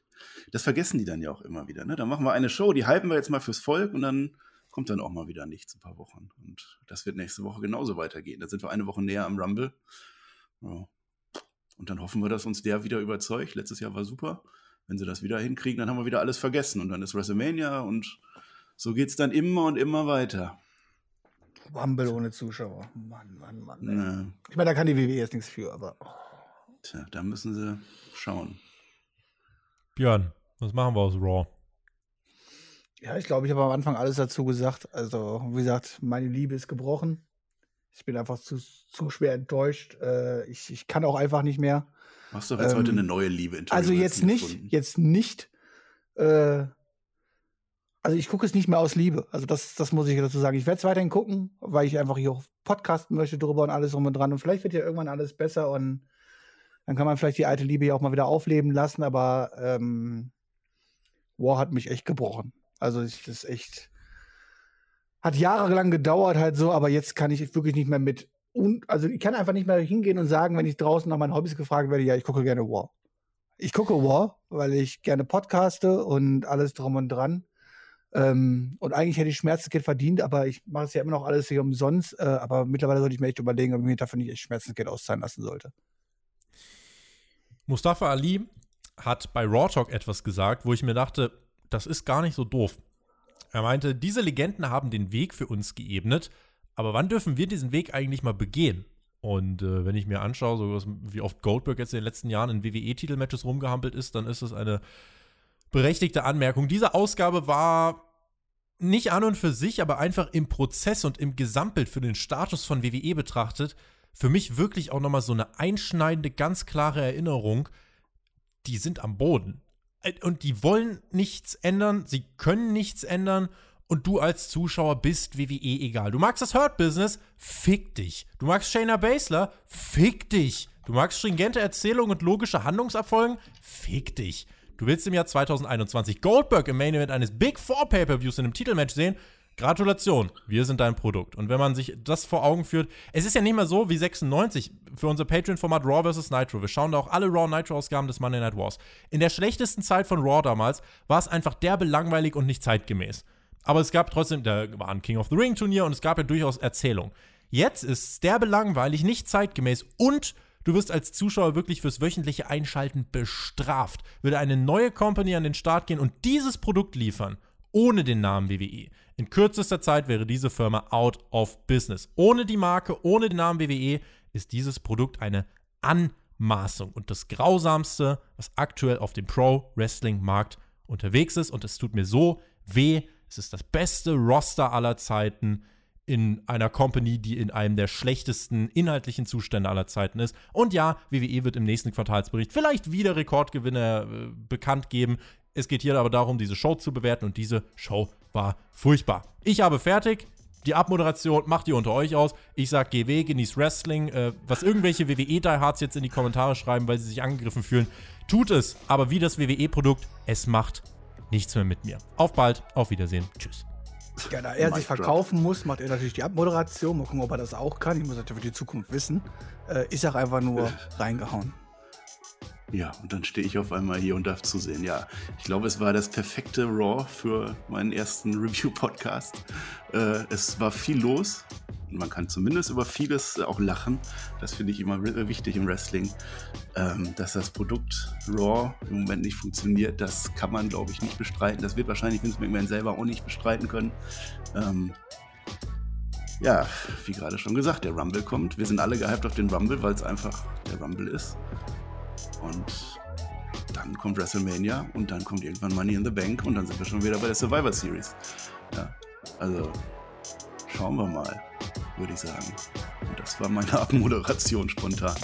Das vergessen die dann ja auch immer wieder. Ne? Dann machen wir eine Show, die hypen wir jetzt mal fürs Volk und dann kommt dann auch mal wieder nichts ein paar Wochen. Und das wird nächste Woche genauso weitergehen. Dann sind wir eine Woche näher am Rumble. Ja. Und dann hoffen wir, dass uns der wieder überzeugt. Letztes Jahr war super. Wenn sie das wieder hinkriegen, dann haben wir wieder alles vergessen. Und dann ist WrestleMania und so geht es dann immer und immer weiter. Rumble ohne Zuschauer. Mann, Mann, Mann. ey. Ja. Ich meine, da kann die WWE jetzt nichts für, aber. Tja, da müssen sie schauen. Björn, was machen wir aus Raw? Ja, ich glaube, ich habe am Anfang alles dazu gesagt. Also, wie gesagt, meine Liebe ist gebrochen. Ich bin einfach zu, zu schwer enttäuscht. Äh, ich, ich kann auch einfach nicht mehr. Hast du doch jetzt Ähm, heute eine neue Liebe in Also jetzt nicht, gefunden? jetzt nicht. Äh, also ich gucke es nicht mehr aus Liebe. Also das, das muss ich dazu sagen. Ich werde es weiterhin gucken, weil ich einfach hier auch podcasten möchte drüber und alles drum und dran. Und vielleicht wird ja irgendwann alles besser und dann kann man vielleicht die alte Liebe ja auch mal wieder aufleben lassen. Aber ähm, War hat mich echt gebrochen. Also ich, das ist echt hat jahrelang gedauert halt so, aber jetzt kann ich wirklich nicht mehr mit. Und, also ich kann einfach nicht mehr hingehen und sagen, wenn ich draußen nach meinen Hobbys gefragt werde, ja, ich gucke gerne War. Ich gucke War, weil ich gerne podcaste und alles drum und dran. Ähm, und eigentlich hätte ich Schmerzensgeld verdient, aber ich mache es ja immer noch alles hier umsonst. Äh, aber mittlerweile sollte ich mir echt überlegen, ob ich mir dafür nicht echt Schmerzensgeld auszahlen lassen sollte. Mustafa Ali hat bei Raw Talk etwas gesagt, wo ich mir dachte, das ist gar nicht so doof. Er meinte, diese Legenden haben den Weg für uns geebnet, aber wann dürfen wir diesen Weg eigentlich mal begehen? Und äh, wenn ich mir anschaue, so was, wie oft Goldberg jetzt in den letzten Jahren in WWE-Titelmatches rumgehampelt ist, dann ist das eine berechtigte Anmerkung. Diese Ausgabe war nicht an und für sich, aber einfach im Prozess und im Gesamtbild für den Status von WWE betrachtet, für mich wirklich auch nochmal so eine einschneidende, ganz klare Erinnerung. Die sind am Boden. Äh, Und die wollen nichts ändern, sie können nichts ändern. Und du als Zuschauer bist WWE egal. Du magst das Hurt-Business? Fick dich. Du magst Shayna Baszler? Fick dich. Du magst stringente Erzählungen und logische Handlungsabfolgen? Fick dich. Du willst im Jahr 2021 Goldberg im Main Event eines Big Four Pay-Per-Views in einem Titelmatch sehen? Gratulation, wir sind dein Produkt. Und wenn man sich das vor Augen führt, es ist ja nicht mehr so wie 96 für unser Patreon-Format Raw vs. Nitro. Wir schauen da auch alle Raw Nitro-Ausgaben des Monday Night Wars. In der schlechtesten Zeit von Raw damals war es einfach derbe langweilig und nicht zeitgemäß. Aber es gab trotzdem, da war ein King of the Ring Turnier und es gab ja durchaus Erzählung. Jetzt ist es derbe langweilig, nicht zeitgemäß und du wirst als Zuschauer wirklich fürs wöchentliche Einschalten bestraft. Würde eine neue Company an den Start gehen und dieses Produkt liefern, ohne den Namen WWE. In kürzester Zeit wäre diese Firma out of business. Ohne die Marke, ohne den Namen WWE ist dieses Produkt eine Anmaßung und das Grausamste, was aktuell auf dem Pro-Wrestling-Markt unterwegs ist. Und es tut mir so weh. Es ist das beste Roster aller Zeiten in einer Company, die in einem der schlechtesten inhaltlichen Zustände aller Zeiten ist. Und ja, WWE wird im nächsten Quartalsbericht vielleicht wieder Rekordgewinne äh, bekannt geben. Es geht hier aber darum, diese Show zu bewerten und diese Show war furchtbar. Ich habe fertig. Die Abmoderation macht ihr unter euch aus. Ich sag GW, genießt Wrestling. Äh, was irgendwelche WWE-Diehards jetzt in die Kommentare schreiben, weil sie sich angegriffen fühlen, tut es. Aber wie das WWE-Produkt, es macht nichts mehr mit mir. Auf bald, auf Wiedersehen. Tschüss. Ja, da er Mic sich verkaufen muss, macht er natürlich die Abmoderation. Mal gucken, ob er das auch kann. Ich muss natürlich für die Zukunft wissen. Äh, ich sag einfach nur reingehauen. Ja, und dann stehe ich auf einmal hier und darf zusehen. Ja, ich glaube, es war das perfekte Raw für meinen ersten Review-Podcast. Äh, es war viel los. Man kann zumindest über vieles auch lachen. Das finde ich immer wi- wichtig im Wrestling. Ähm, dass das Produkt Raw im Moment nicht funktioniert, das kann man, glaube ich, nicht bestreiten. Das wird wahrscheinlich Vince McMahon selber auch nicht bestreiten können. Ähm, ja, wie gerade schon gesagt, der Rumble kommt. Wir sind alle gehypt auf den Rumble, weil es einfach der Rumble ist. Und dann kommt WrestleMania und dann kommt irgendwann Money in the Bank und dann sind wir schon wieder bei der Survivor Series. Ja, also schauen wir mal, würde ich sagen. Und das war meine Abmoderation spontan.